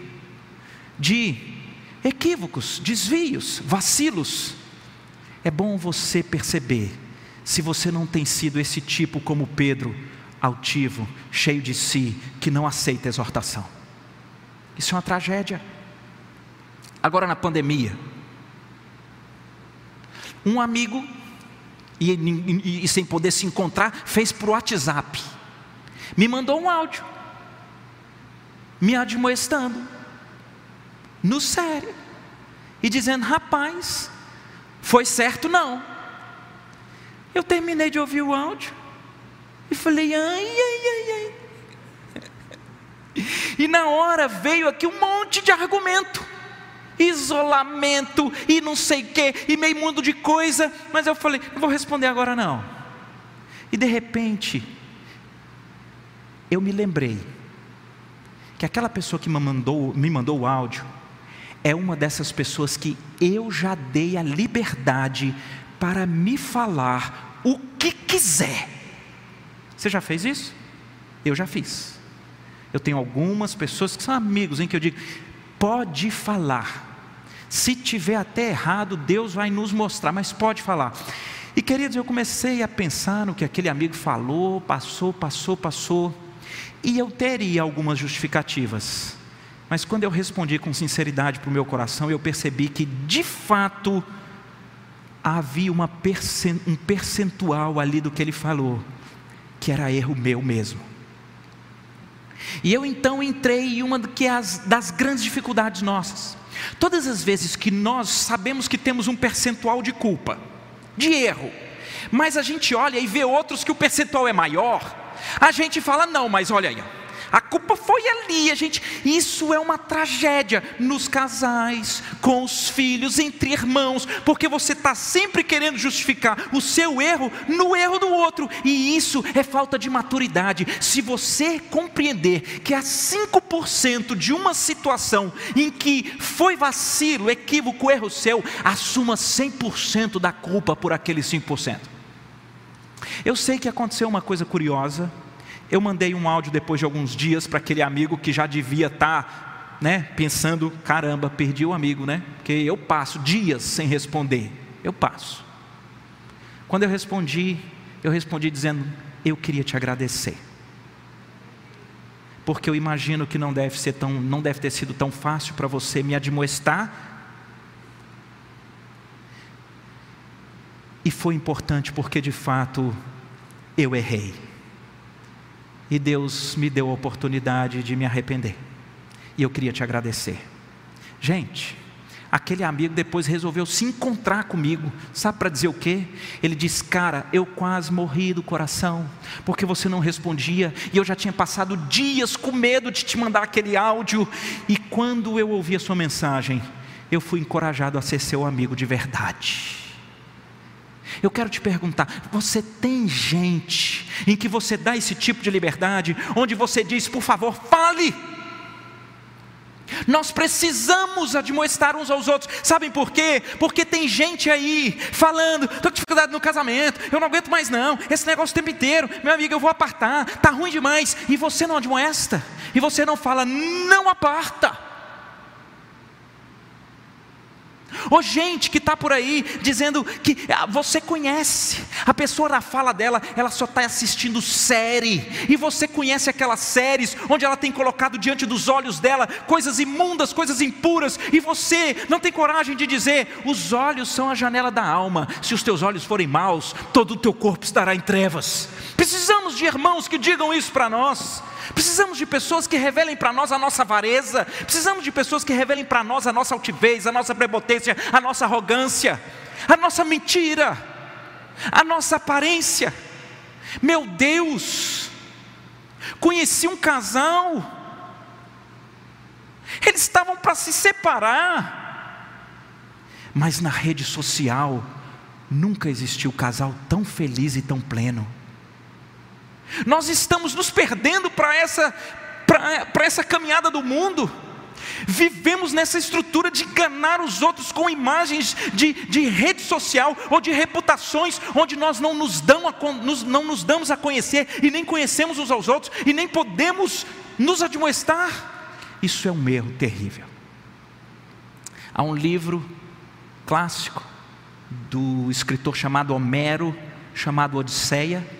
de equívocos, desvios, vacilos, é bom você perceber se você não tem sido esse tipo como Pedro, altivo, cheio de si, que não aceita exortação. Isso é uma tragédia. Agora na pandemia, um amigo e, e, e sem poder se encontrar, fez por WhatsApp. Me mandou um áudio, me admoestando, no sério, e dizendo: rapaz, foi certo não. Eu terminei de ouvir o áudio e falei: ai, ai, ai, ai. E na hora veio aqui um monte de argumento isolamento e não sei o que, e meio mundo de coisa, mas eu falei, não vou responder agora não. E de repente, eu me lembrei que aquela pessoa que me mandou, me mandou o áudio é uma dessas pessoas que eu já dei a liberdade para me falar o que quiser. Você já fez isso? Eu já fiz. Eu tenho algumas pessoas que são amigos em que eu digo: pode falar, se tiver até errado, Deus vai nos mostrar, mas pode falar. E queridos, eu comecei a pensar no que aquele amigo falou, passou, passou, passou, e eu teria algumas justificativas. Mas quando eu respondi com sinceridade para o meu coração, eu percebi que de fato havia um percentual ali do que ele falou, que era erro meu mesmo. E eu então entrei em uma das grandes dificuldades nossas. Todas as vezes que nós sabemos que temos um percentual de culpa, de erro, mas a gente olha e vê outros que o percentual é maior, a gente fala: não, mas olha aí, A culpa foi ali, a gente. Isso é uma tragédia nos casais, com os filhos, entre irmãos, porque você está sempre querendo justificar o seu erro no erro do outro, e isso é falta de maturidade. Se você compreender que há 5% de uma situação em que foi vacilo, equívoco, erro seu, assuma 100% da culpa por aqueles 5%. Eu sei que aconteceu uma coisa curiosa. Eu mandei um áudio depois de alguns dias para aquele amigo que já devia estar, tá, né, pensando, caramba, perdi o amigo, né? Porque eu passo dias sem responder. Eu passo. Quando eu respondi, eu respondi dizendo: "Eu queria te agradecer". Porque eu imagino que não deve ser tão, não deve ter sido tão fácil para você me admoestar E foi importante porque de fato eu errei. E Deus me deu a oportunidade de me arrepender. E eu queria te agradecer. Gente, aquele amigo depois resolveu se encontrar comigo. Sabe para dizer o quê? Ele disse: Cara, eu quase morri do coração, porque você não respondia, e eu já tinha passado dias com medo de te mandar aquele áudio. E quando eu ouvi a sua mensagem, eu fui encorajado a ser seu amigo de verdade. Eu quero te perguntar: você tem gente em que você dá esse tipo de liberdade, onde você diz, por favor, fale? Nós precisamos admoestar uns aos outros, sabem por quê? Porque tem gente aí falando, estou com dificuldade no casamento, eu não aguento mais não, esse negócio o tempo inteiro, meu amigo, eu vou apartar, está ruim demais, e você não admoesta, e você não fala, não aparta. Ou gente que está por aí dizendo que ah, você conhece, a pessoa na fala dela, ela só está assistindo série, e você conhece aquelas séries onde ela tem colocado diante dos olhos dela coisas imundas, coisas impuras, e você não tem coragem de dizer: os olhos são a janela da alma, se os teus olhos forem maus, todo o teu corpo estará em trevas. Precisamos de irmãos que digam isso para nós. Precisamos de pessoas que revelem para nós a nossa avareza, precisamos de pessoas que revelem para nós a nossa altivez, a nossa prepotência, a nossa arrogância, a nossa mentira, a nossa aparência. Meu Deus, conheci um casal, eles estavam para se separar, mas na rede social nunca existiu casal tão feliz e tão pleno. Nós estamos nos perdendo para essa, essa caminhada do mundo. Vivemos nessa estrutura de enganar os outros com imagens de, de rede social ou de reputações, onde nós não nos, dão a, não nos damos a conhecer e nem conhecemos uns aos outros e nem podemos nos admoestar. Isso é um erro terrível. Há um livro clássico do escritor chamado Homero, chamado Odisseia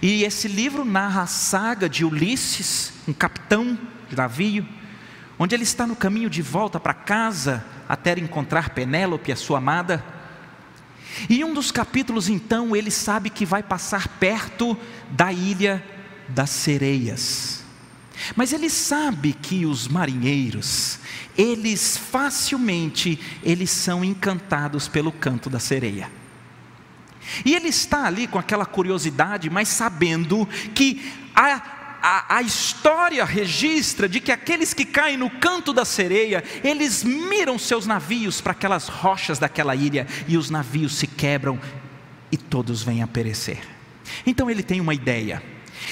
e esse livro narra a saga de Ulisses, um capitão de navio, onde ele está no caminho de volta para casa até encontrar Penélope, a sua amada. E em um dos capítulos, então, ele sabe que vai passar perto da ilha das sereias. Mas ele sabe que os marinheiros, eles facilmente eles são encantados pelo canto da sereia. E ele está ali com aquela curiosidade, mas sabendo que a, a, a, história registra de que aqueles que caem no canto da sereia, eles miram seus navios para aquelas rochas daquela ilha e os navios se quebram e todos vêm a perecer. Então ele tem uma ideia.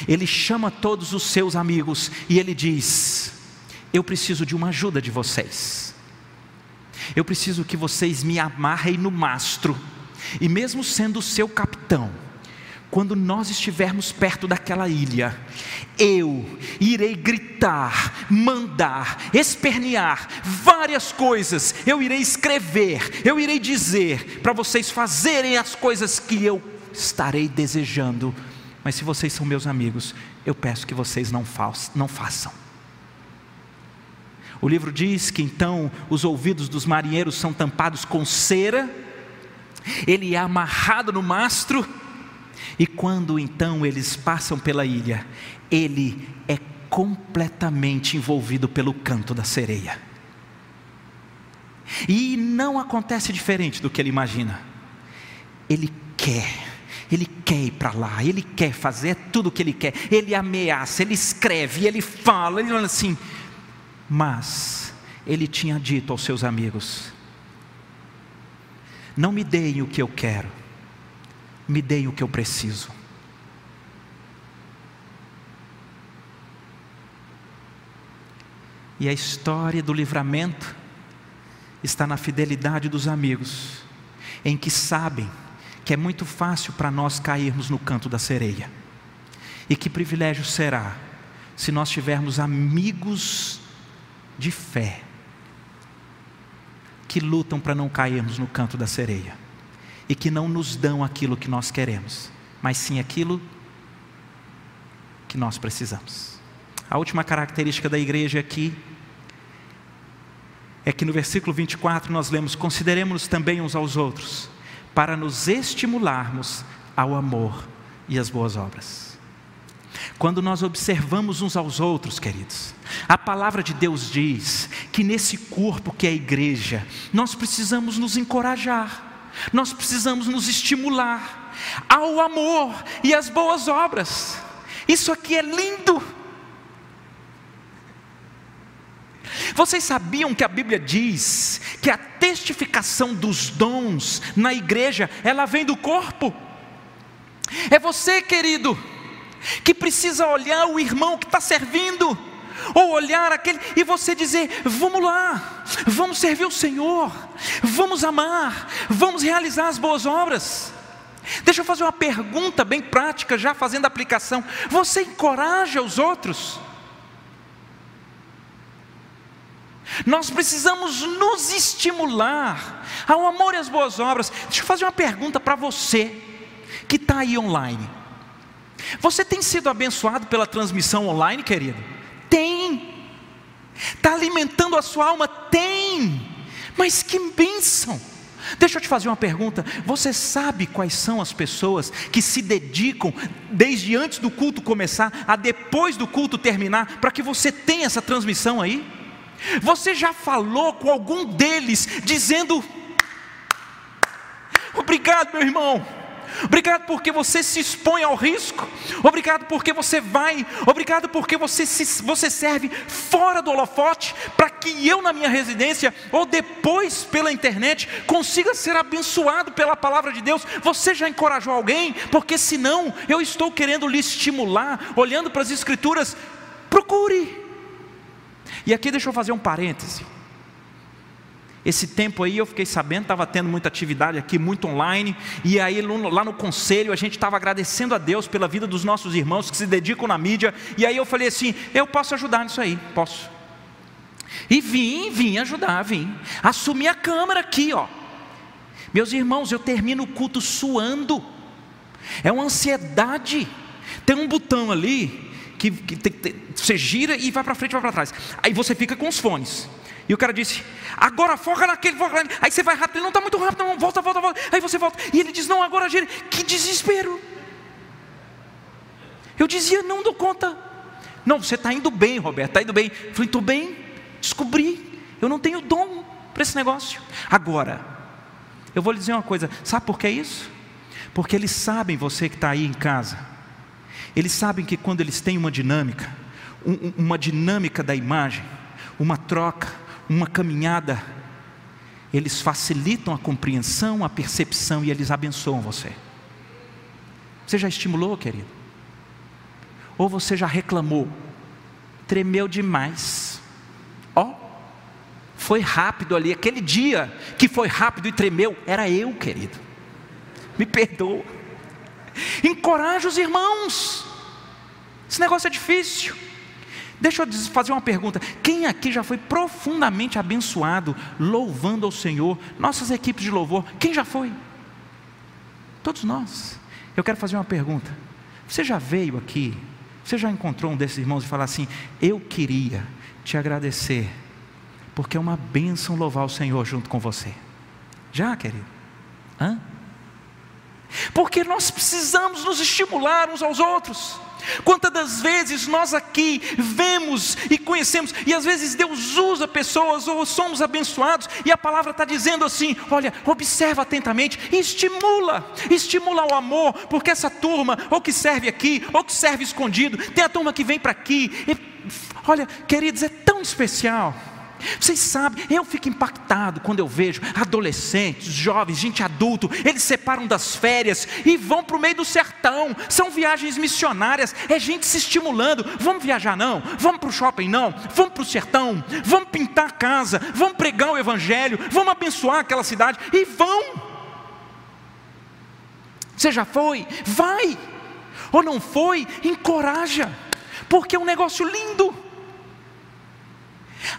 Ele chama todos os seus amigos e ele diz: Eu preciso de uma ajuda de vocês. Eu preciso que vocês me amarrem no mastro e mesmo sendo o seu capitão, quando nós estivermos perto daquela ilha, eu irei gritar, mandar, espernear várias coisas, eu irei escrever, eu irei dizer para vocês fazerem as coisas que eu estarei desejando. Mas se vocês são meus amigos, eu peço que vocês não, não façam. O livro diz que então os ouvidos dos marinheiros são tampados com cera ele é amarrado no mastro, e quando então eles passam pela ilha, ele é completamente envolvido pelo canto da sereia. E não acontece diferente do que ele imagina. Ele quer, Ele quer ir para lá, ele quer fazer tudo o que ele quer. Ele ameaça, ele escreve, ele fala, ele fala assim. Mas ele tinha dito aos seus amigos: Não me deem o que eu quero, me deem o que eu preciso. E a história do livramento está na fidelidade dos amigos, em que sabem que é muito fácil para nós cairmos no canto da sereia. E que privilégio será se nós tivermos amigos de fé que lutam para não cairmos no canto da sereia e que não nos dão aquilo que nós queremos, mas sim aquilo que nós precisamos. A última característica da igreja aqui é que no versículo 24 nós lemos: Consideremos também uns aos outros, para nos estimularmos ao amor e às boas obras. Quando nós observamos uns aos outros, queridos, a palavra de Deus diz que nesse corpo que é a igreja, nós precisamos nos encorajar, nós precisamos nos estimular ao amor e às boas obras. Isso aqui é lindo. Vocês sabiam que a Bíblia diz que a testificação dos dons na igreja, ela vem do corpo? É você, querido, que precisa olhar o irmão que está servindo, ou olhar aquele e você dizer: vamos lá, vamos servir o Senhor, vamos amar, vamos realizar as boas obras. Deixa eu fazer uma pergunta bem prática, já fazendo aplicação: você encoraja os outros? Nós precisamos nos estimular ao amor e às boas obras. Deixa eu fazer uma pergunta para você que está aí online. Você tem sido abençoado pela transmissão online, querido? Tem. Está alimentando a sua alma? Tem. Mas que bênção! Deixa eu te fazer uma pergunta. Você sabe quais são as pessoas que se dedicam desde antes do culto começar a depois do culto terminar para que você tenha essa transmissão aí? Você já falou com algum deles dizendo: Obrigado, meu irmão. Obrigado porque você se expõe ao risco. Obrigado porque você vai. Obrigado porque você, se, você serve fora do holofote para que eu, na minha residência, ou depois pela internet, consiga ser abençoado pela palavra de Deus. Você já encorajou alguém? Porque senão eu estou querendo lhe estimular, olhando para as Escrituras. Procure. E aqui deixa eu fazer um parêntese. Esse tempo aí eu fiquei sabendo, estava tendo muita atividade aqui, muito online, e aí lá no conselho a gente estava agradecendo a Deus pela vida dos nossos irmãos que se dedicam na mídia, e aí eu falei assim: eu posso ajudar nisso aí, posso. E vim, vim ajudar, vim. Assumi a câmera aqui, ó. Meus irmãos, eu termino o culto suando, é uma ansiedade. Tem um botão ali que, que, que você gira e vai para frente vai para trás. Aí você fica com os fones. E o cara disse: agora foca naquele, foca naquele. Aí você vai rápido, ele não está muito rápido, não, volta, volta, volta. Aí você volta. E ele diz: não, agora gira. Que desespero. Eu dizia: não dou conta. Não, você está indo bem, Roberto, está indo bem. Eu falei: estou bem, descobri. Eu não tenho dom para esse negócio. Agora, eu vou lhe dizer uma coisa: sabe por que é isso? Porque eles sabem, você que está aí em casa, eles sabem que quando eles têm uma dinâmica, um, uma dinâmica da imagem, uma troca, uma caminhada, eles facilitam a compreensão, a percepção e eles abençoam você. Você já estimulou, querido? Ou você já reclamou? Tremeu demais. Ó, oh, foi rápido ali. Aquele dia que foi rápido e tremeu, era eu, querido. Me perdoa. Encoraja os irmãos. Esse negócio é difícil. Deixa eu fazer uma pergunta: quem aqui já foi profundamente abençoado louvando ao Senhor? Nossas equipes de louvor, quem já foi? Todos nós. Eu quero fazer uma pergunta: você já veio aqui? Você já encontrou um desses irmãos e falar assim: Eu queria te agradecer, porque é uma bênção louvar o Senhor junto com você? Já, querido? Hã? Porque nós precisamos nos estimular uns aos outros. Quantas das vezes nós aqui vemos e conhecemos, e às vezes Deus usa pessoas ou somos abençoados, e a palavra está dizendo assim: olha, observa atentamente e estimula, estimula o amor, porque essa turma, ou que serve aqui, ou que serve escondido, tem a turma que vem para aqui, e, olha, queridos, é tão especial. Vocês sabem, eu fico impactado quando eu vejo adolescentes, jovens, gente adulto, eles separam das férias e vão para o meio do sertão. São viagens missionárias, é gente se estimulando. Vamos viajar não? Vamos para o shopping não? Vamos para o sertão? Vamos pintar a casa? Vamos pregar o evangelho? Vamos abençoar aquela cidade? E vão. Você já foi? Vai. Ou não foi? Encoraja, porque é um negócio lindo.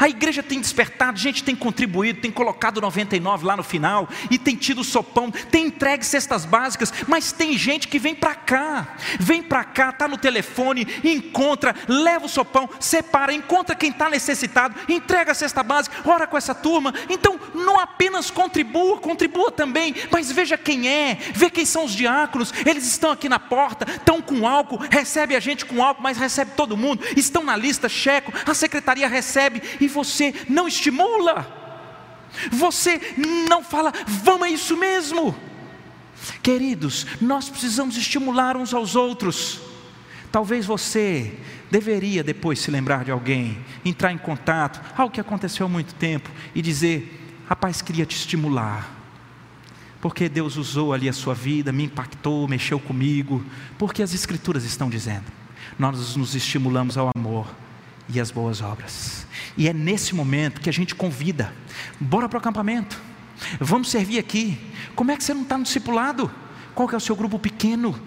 A igreja tem despertado, gente tem contribuído, tem colocado 99 lá no final, e tem tido sopão, tem entregue cestas básicas, mas tem gente que vem para cá, vem para cá, está no telefone, encontra, leva o sopão, separa, encontra quem está necessitado, entrega a cesta básica, ora com essa turma. Então, não apenas contribua, contribua também, mas veja quem é, vê quem são os diáconos, eles estão aqui na porta, estão com álcool, recebe a gente com álcool, mas recebe todo mundo, estão na lista, checo, a secretaria recebe, e você não estimula, você não fala, vamos, é isso mesmo. Queridos, nós precisamos estimular uns aos outros. Talvez você deveria depois se lembrar de alguém, entrar em contato, algo que aconteceu há muito tempo, e dizer: rapaz, queria te estimular. Porque Deus usou ali a sua vida, me impactou, mexeu comigo, porque as Escrituras estão dizendo. Nós nos estimulamos ao amor e às boas obras. E é nesse momento que a gente convida, bora para o acampamento, vamos servir aqui. Como é que você não está no discipulado? Qual que é o seu grupo pequeno?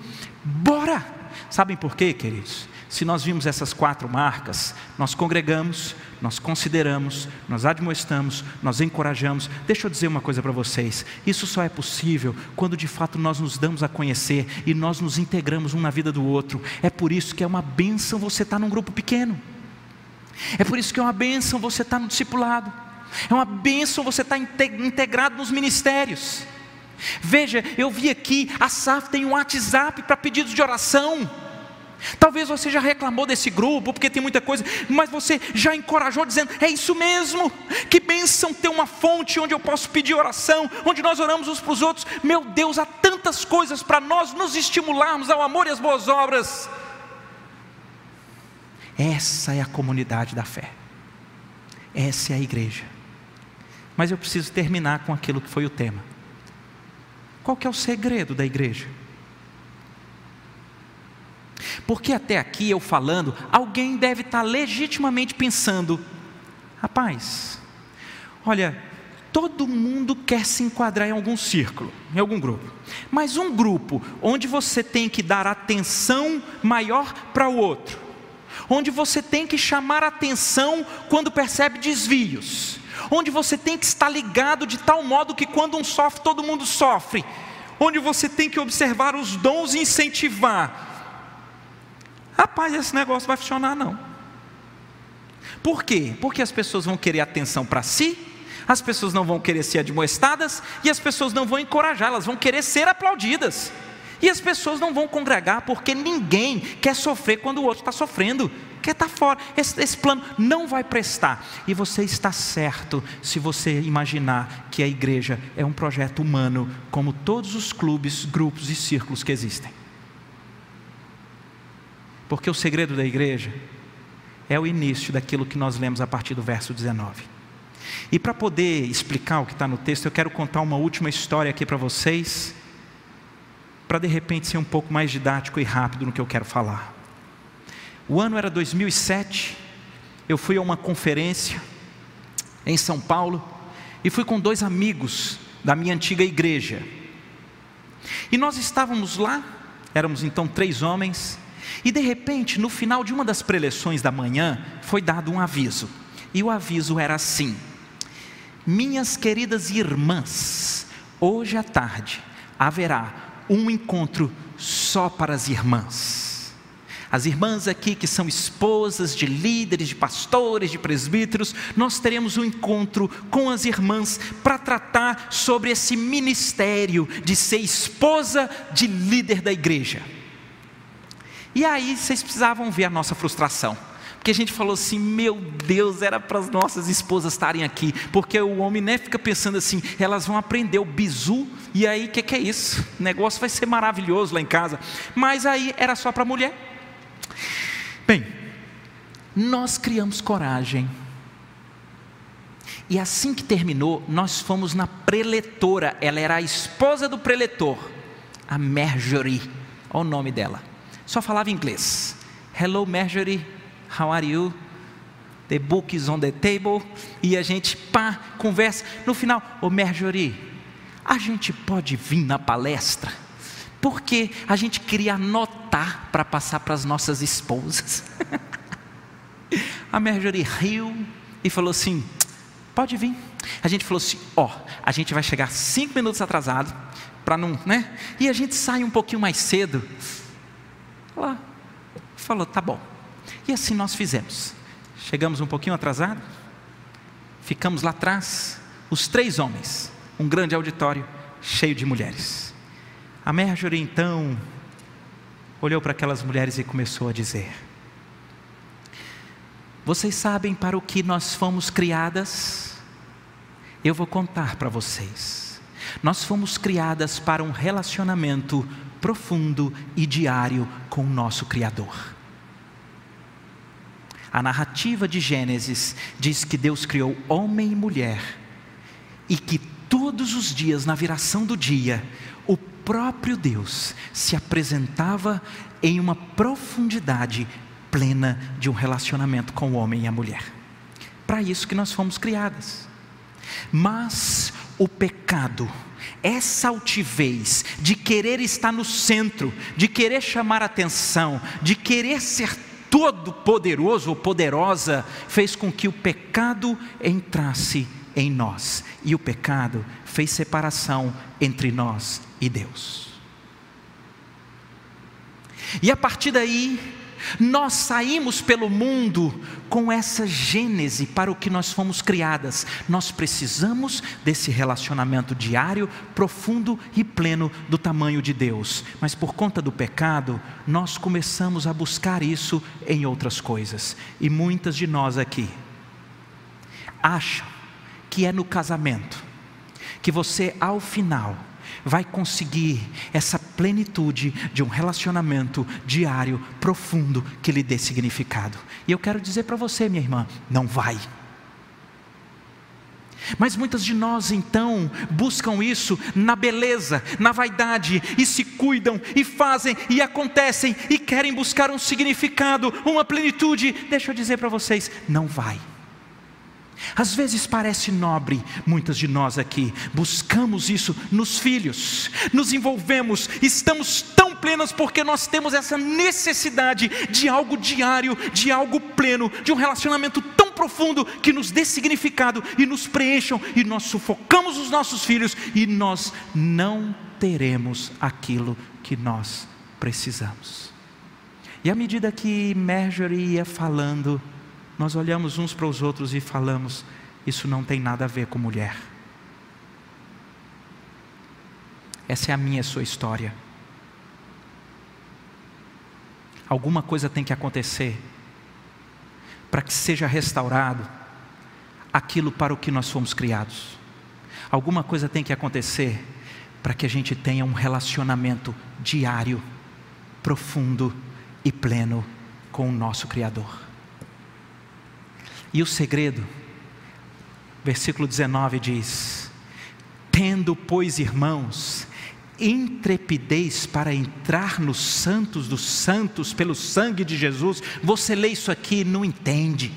Bora! Sabem por quê, queridos? Se nós vimos essas quatro marcas, nós congregamos, nós consideramos, nós admoestamos, nós encorajamos. Deixa eu dizer uma coisa para vocês: isso só é possível quando de fato nós nos damos a conhecer e nós nos integramos um na vida do outro. É por isso que é uma bênção você estar tá num grupo pequeno. É por isso que é uma bênção você estar no discipulado, é uma bênção você estar integrado nos ministérios. Veja, eu vi aqui, a SAF tem um WhatsApp para pedidos de oração. Talvez você já reclamou desse grupo, porque tem muita coisa, mas você já encorajou dizendo: é isso mesmo, que bênção ter uma fonte onde eu posso pedir oração, onde nós oramos uns para os outros. Meu Deus, há tantas coisas para nós nos estimularmos ao amor e às boas obras. Essa é a comunidade da fé. Essa é a igreja. Mas eu preciso terminar com aquilo que foi o tema. Qual que é o segredo da igreja? Porque até aqui eu falando, alguém deve estar legitimamente pensando: rapaz, olha, todo mundo quer se enquadrar em algum círculo, em algum grupo, mas um grupo onde você tem que dar atenção maior para o outro, onde você tem que chamar atenção quando percebe desvios, onde você tem que estar ligado de tal modo que quando um sofre, todo mundo sofre, onde você tem que observar os dons e incentivar. Rapaz, esse negócio vai funcionar não. Por quê? Porque as pessoas vão querer atenção para si, as pessoas não vão querer ser admoestadas e as pessoas não vão encorajar, elas vão querer ser aplaudidas. E as pessoas não vão congregar porque ninguém quer sofrer quando o outro está sofrendo, quer estar tá fora. Esse, esse plano não vai prestar. E você está certo se você imaginar que a igreja é um projeto humano, como todos os clubes, grupos e círculos que existem. Porque o segredo da igreja é o início daquilo que nós lemos a partir do verso 19. E para poder explicar o que está no texto, eu quero contar uma última história aqui para vocês para de repente ser um pouco mais didático e rápido no que eu quero falar. O ano era 2007, eu fui a uma conferência em São Paulo e fui com dois amigos da minha antiga igreja. E nós estávamos lá, éramos então três homens, e de repente, no final de uma das preleções da manhã, foi dado um aviso. E o aviso era assim: Minhas queridas irmãs, hoje à tarde haverá um encontro só para as irmãs. As irmãs aqui que são esposas de líderes, de pastores, de presbíteros, nós teremos um encontro com as irmãs para tratar sobre esse ministério de ser esposa de líder da igreja. E aí vocês precisavam ver a nossa frustração. Porque a gente falou assim: meu Deus, era para as nossas esposas estarem aqui. Porque o homem né, fica pensando assim: elas vão aprender o bizu, e aí o que, que é isso? O negócio vai ser maravilhoso lá em casa. Mas aí era só para a mulher. Bem, nós criamos coragem. E assim que terminou, nós fomos na preletora. Ela era a esposa do preletor, a Marjorie. Olha o nome dela. Só falava inglês. Hello, Marjorie. How are you? The book is on the table. E a gente, pá, conversa. No final, ô Marjorie, a gente pode vir na palestra? Porque a gente queria anotar para passar para as nossas esposas. a Marjorie riu e falou assim: pode vir. A gente falou assim: ó, a gente vai chegar cinco minutos atrasado, para não, né? E a gente sai um pouquinho mais cedo. Ela falou: tá bom. E assim nós fizemos. Chegamos um pouquinho atrasado, ficamos lá atrás, os três homens, um grande auditório cheio de mulheres. A Marjorie então olhou para aquelas mulheres e começou a dizer: Vocês sabem para o que nós fomos criadas? Eu vou contar para vocês. Nós fomos criadas para um relacionamento profundo e diário com o nosso Criador. A narrativa de Gênesis diz que Deus criou homem e mulher e que todos os dias, na viração do dia, o próprio Deus se apresentava em uma profundidade plena de um relacionamento com o homem e a mulher. Para isso que nós fomos criadas. Mas o pecado, essa altivez de querer estar no centro, de querer chamar atenção, de querer ser todo-poderoso ou poderosa fez com que o pecado entrasse em nós. E o pecado fez separação entre nós e Deus. E a partir daí, nós saímos pelo mundo com essa gênese para o que nós fomos criadas. Nós precisamos desse relacionamento diário, profundo e pleno do tamanho de Deus. Mas por conta do pecado, nós começamos a buscar isso em outras coisas. E muitas de nós aqui acham que é no casamento que você, ao final, vai conseguir essa plenitude de um relacionamento diário, profundo, que lhe dê significado. E eu quero dizer para você, minha irmã, não vai. Mas muitas de nós então buscam isso na beleza, na vaidade, e se cuidam, e fazem, e acontecem, e querem buscar um significado, uma plenitude. Deixa eu dizer para vocês: não vai. Às vezes parece nobre, muitas de nós aqui buscamos isso nos filhos, nos envolvemos, estamos tão plenas porque nós temos essa necessidade de algo diário, de algo pleno, de um relacionamento tão profundo que nos dê significado e nos preencham, e nós sufocamos os nossos filhos e nós não teremos aquilo que nós precisamos. E à medida que Marjorie ia falando, nós olhamos uns para os outros e falamos: Isso não tem nada a ver com mulher. Essa é a minha sua história. Alguma coisa tem que acontecer para que seja restaurado aquilo para o que nós fomos criados. Alguma coisa tem que acontecer para que a gente tenha um relacionamento diário, profundo e pleno com o nosso Criador. E o segredo, versículo 19 diz: Tendo, pois, irmãos, intrepidez para entrar nos santos dos santos pelo sangue de Jesus. Você lê isso aqui e não entende.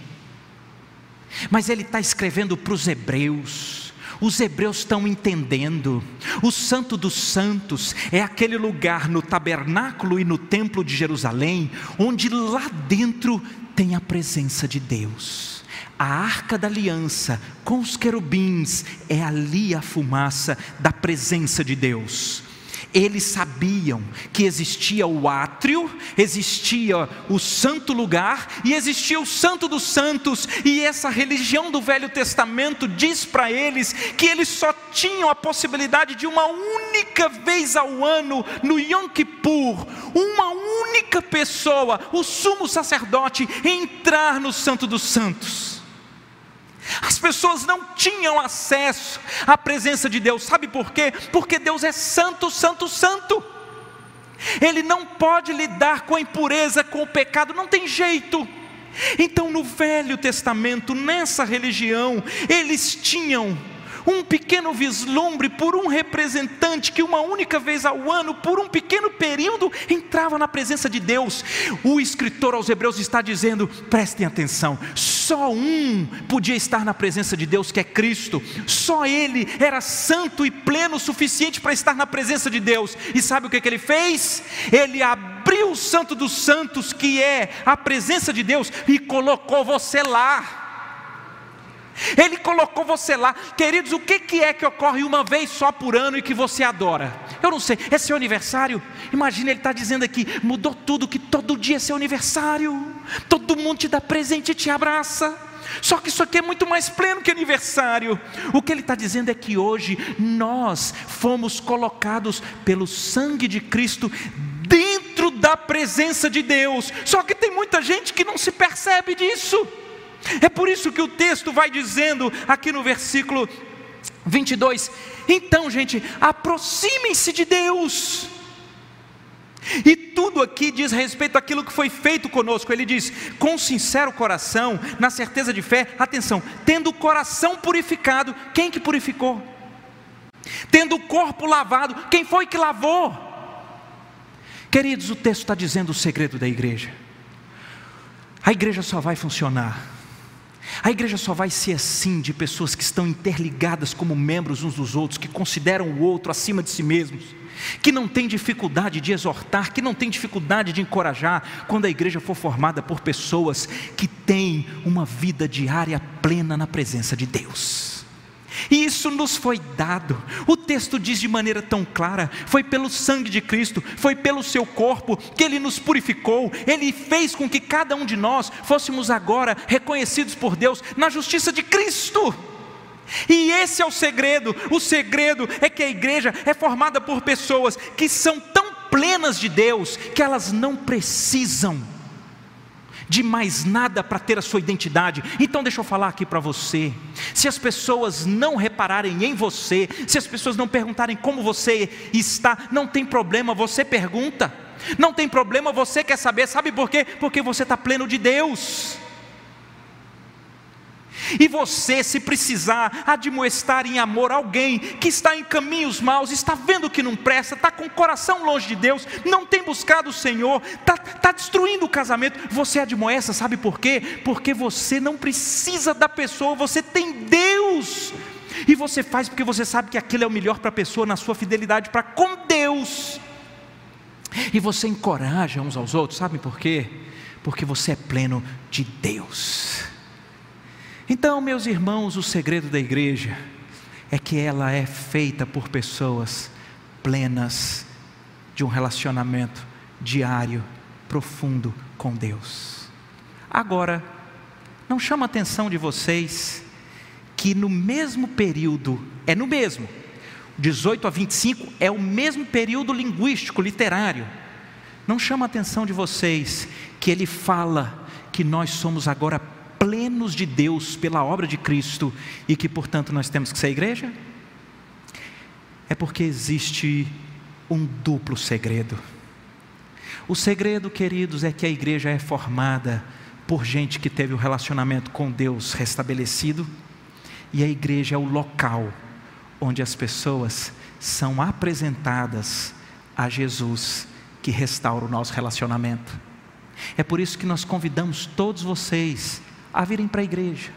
Mas ele está escrevendo para os hebreus. Os hebreus estão entendendo. O Santo dos Santos é aquele lugar no tabernáculo e no templo de Jerusalém, onde lá dentro tem a presença de Deus a arca da aliança com os querubins é ali a fumaça da presença de Deus. Eles sabiam que existia o átrio, existia o santo lugar e existia o santo dos santos, e essa religião do Velho Testamento diz para eles que eles só tinham a possibilidade de uma única vez ao ano, no Yom Kippur, uma única pessoa, o sumo sacerdote, entrar no Santo dos Santos. As pessoas não tinham acesso à presença de Deus, sabe por quê? Porque Deus é santo, santo, santo. Ele não pode lidar com a impureza, com o pecado, não tem jeito. Então, no Velho Testamento, nessa religião, eles tinham um pequeno vislumbre por um representante que uma única vez ao ano, por um pequeno período, entrava na presença de Deus. O escritor aos Hebreus está dizendo: prestem atenção, só um podia estar na presença de Deus, que é Cristo, só Ele era santo e pleno o suficiente para estar na presença de Deus. E sabe o que, que ele fez? Ele abriu o Santo dos Santos, que é a presença de Deus, e colocou você lá. Ele colocou você lá. Queridos, o que, que é que ocorre uma vez só por ano e que você adora? Eu não sei, é seu aniversário? Imagina ele está dizendo aqui: mudou tudo, que todo dia é seu aniversário, todo mundo te dá presente e te abraça. Só que isso aqui é muito mais pleno que aniversário. O que ele está dizendo é que hoje nós fomos colocados pelo sangue de Cristo dentro da presença de Deus. Só que tem muita gente que não se percebe disso. É por isso que o texto vai dizendo aqui no versículo 22. Então, gente, aproximem-se de Deus. E tudo aqui diz respeito àquilo que foi feito conosco. Ele diz: com sincero coração, na certeza de fé, atenção, tendo o coração purificado, quem que purificou? Tendo o corpo lavado, quem foi que lavou? Queridos, o texto está dizendo o segredo da igreja. A igreja só vai funcionar a igreja só vai ser assim de pessoas que estão interligadas como membros uns dos outros, que consideram o outro acima de si mesmos, que não tem dificuldade de exortar, que não tem dificuldade de encorajar, quando a igreja for formada por pessoas que têm uma vida diária plena na presença de Deus. E isso nos foi dado. O texto diz de maneira tão clara: foi pelo sangue de Cristo, foi pelo seu corpo que ele nos purificou, ele fez com que cada um de nós fôssemos agora reconhecidos por Deus na justiça de Cristo. E esse é o segredo. O segredo é que a igreja é formada por pessoas que são tão plenas de Deus que elas não precisam de mais nada para ter a sua identidade. Então, deixa eu falar aqui para você: se as pessoas não repararem em você, se as pessoas não perguntarem como você está, não tem problema, você pergunta. Não tem problema, você quer saber, sabe por quê? Porque você está pleno de Deus. E você, se precisar admoestar em amor alguém que está em caminhos maus, está vendo que não presta, está com o coração longe de Deus, não tem buscado o Senhor, está, está destruindo o casamento, você admoesta, sabe por quê? Porque você não precisa da pessoa, você tem Deus. E você faz porque você sabe que aquilo é o melhor para a pessoa na sua fidelidade para com Deus. E você encoraja uns aos outros, sabe por quê? Porque você é pleno de Deus. Então, meus irmãos, o segredo da igreja é que ela é feita por pessoas plenas de um relacionamento diário, profundo com Deus. Agora, não chama a atenção de vocês que no mesmo período, é no mesmo, 18 a 25 é o mesmo período linguístico, literário. Não chama a atenção de vocês que ele fala que nós somos agora plenos de Deus pela obra de Cristo e que, portanto, nós temos que ser igreja? É porque existe um duplo segredo. O segredo, queridos, é que a igreja é formada por gente que teve o relacionamento com Deus restabelecido, e a igreja é o local onde as pessoas são apresentadas a Jesus que restaura o nosso relacionamento. É por isso que nós convidamos todos vocês a virem para a igreja.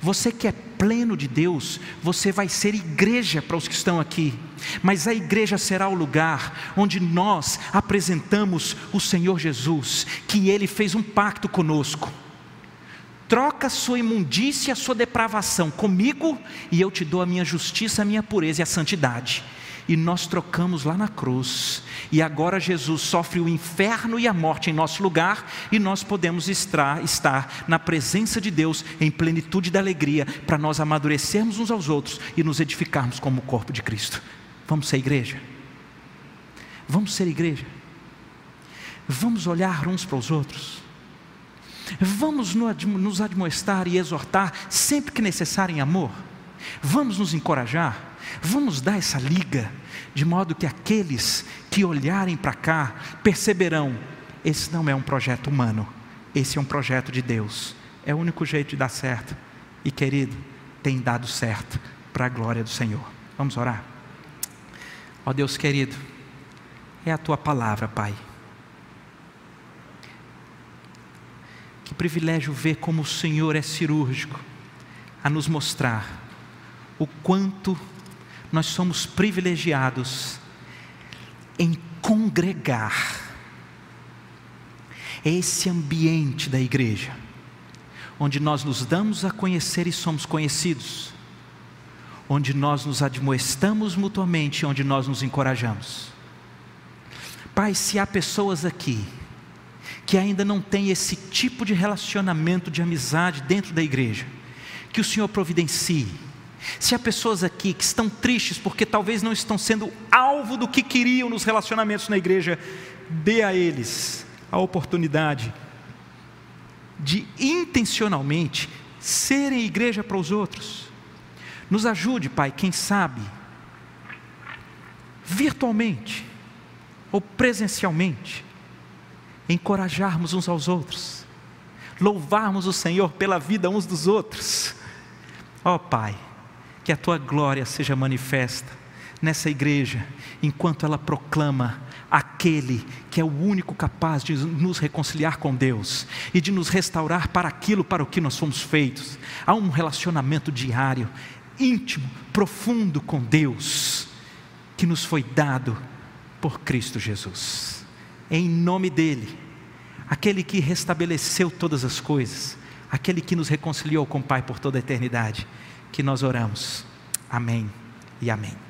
Você que é pleno de Deus, você vai ser igreja para os que estão aqui, mas a igreja será o lugar onde nós apresentamos o Senhor Jesus, que Ele fez um pacto conosco. Troca sua imundícia, sua depravação comigo, e eu te dou a minha justiça, a minha pureza e a santidade e nós trocamos lá na cruz. E agora Jesus sofre o inferno e a morte em nosso lugar, e nós podemos estar, estar na presença de Deus em plenitude da alegria, para nós amadurecermos uns aos outros e nos edificarmos como o corpo de Cristo. Vamos ser igreja? Vamos ser igreja? Vamos olhar uns para os outros. Vamos nos admoestar e exortar sempre que necessário em amor. Vamos nos encorajar. Vamos dar essa liga, de modo que aqueles que olharem para cá perceberão: esse não é um projeto humano, esse é um projeto de Deus. É o único jeito de dar certo. E querido, tem dado certo para a glória do Senhor. Vamos orar? Ó Deus querido, é a tua palavra, Pai. Que privilégio ver como o Senhor é cirúrgico a nos mostrar o quanto nós somos privilegiados em congregar. É esse ambiente da igreja, onde nós nos damos a conhecer e somos conhecidos, onde nós nos admoestamos mutuamente, onde nós nos encorajamos. Pai, se há pessoas aqui que ainda não têm esse tipo de relacionamento de amizade dentro da igreja, que o Senhor providencie. Se há pessoas aqui que estão tristes porque talvez não estão sendo alvo do que queriam nos relacionamentos na igreja, dê a eles a oportunidade de intencionalmente serem igreja para os outros. Nos ajude, Pai, quem sabe, virtualmente ou presencialmente, encorajarmos uns aos outros, louvarmos o Senhor pela vida uns dos outros. Ó oh, Pai, que a tua glória seja manifesta nessa igreja, enquanto ela proclama aquele que é o único capaz de nos reconciliar com Deus e de nos restaurar para aquilo para o que nós fomos feitos. Há um relacionamento diário íntimo, profundo com Deus, que nos foi dado por Cristo Jesus. Em nome dEle, aquele que restabeleceu todas as coisas, aquele que nos reconciliou com o Pai por toda a eternidade, que nós oramos. Amém e amém.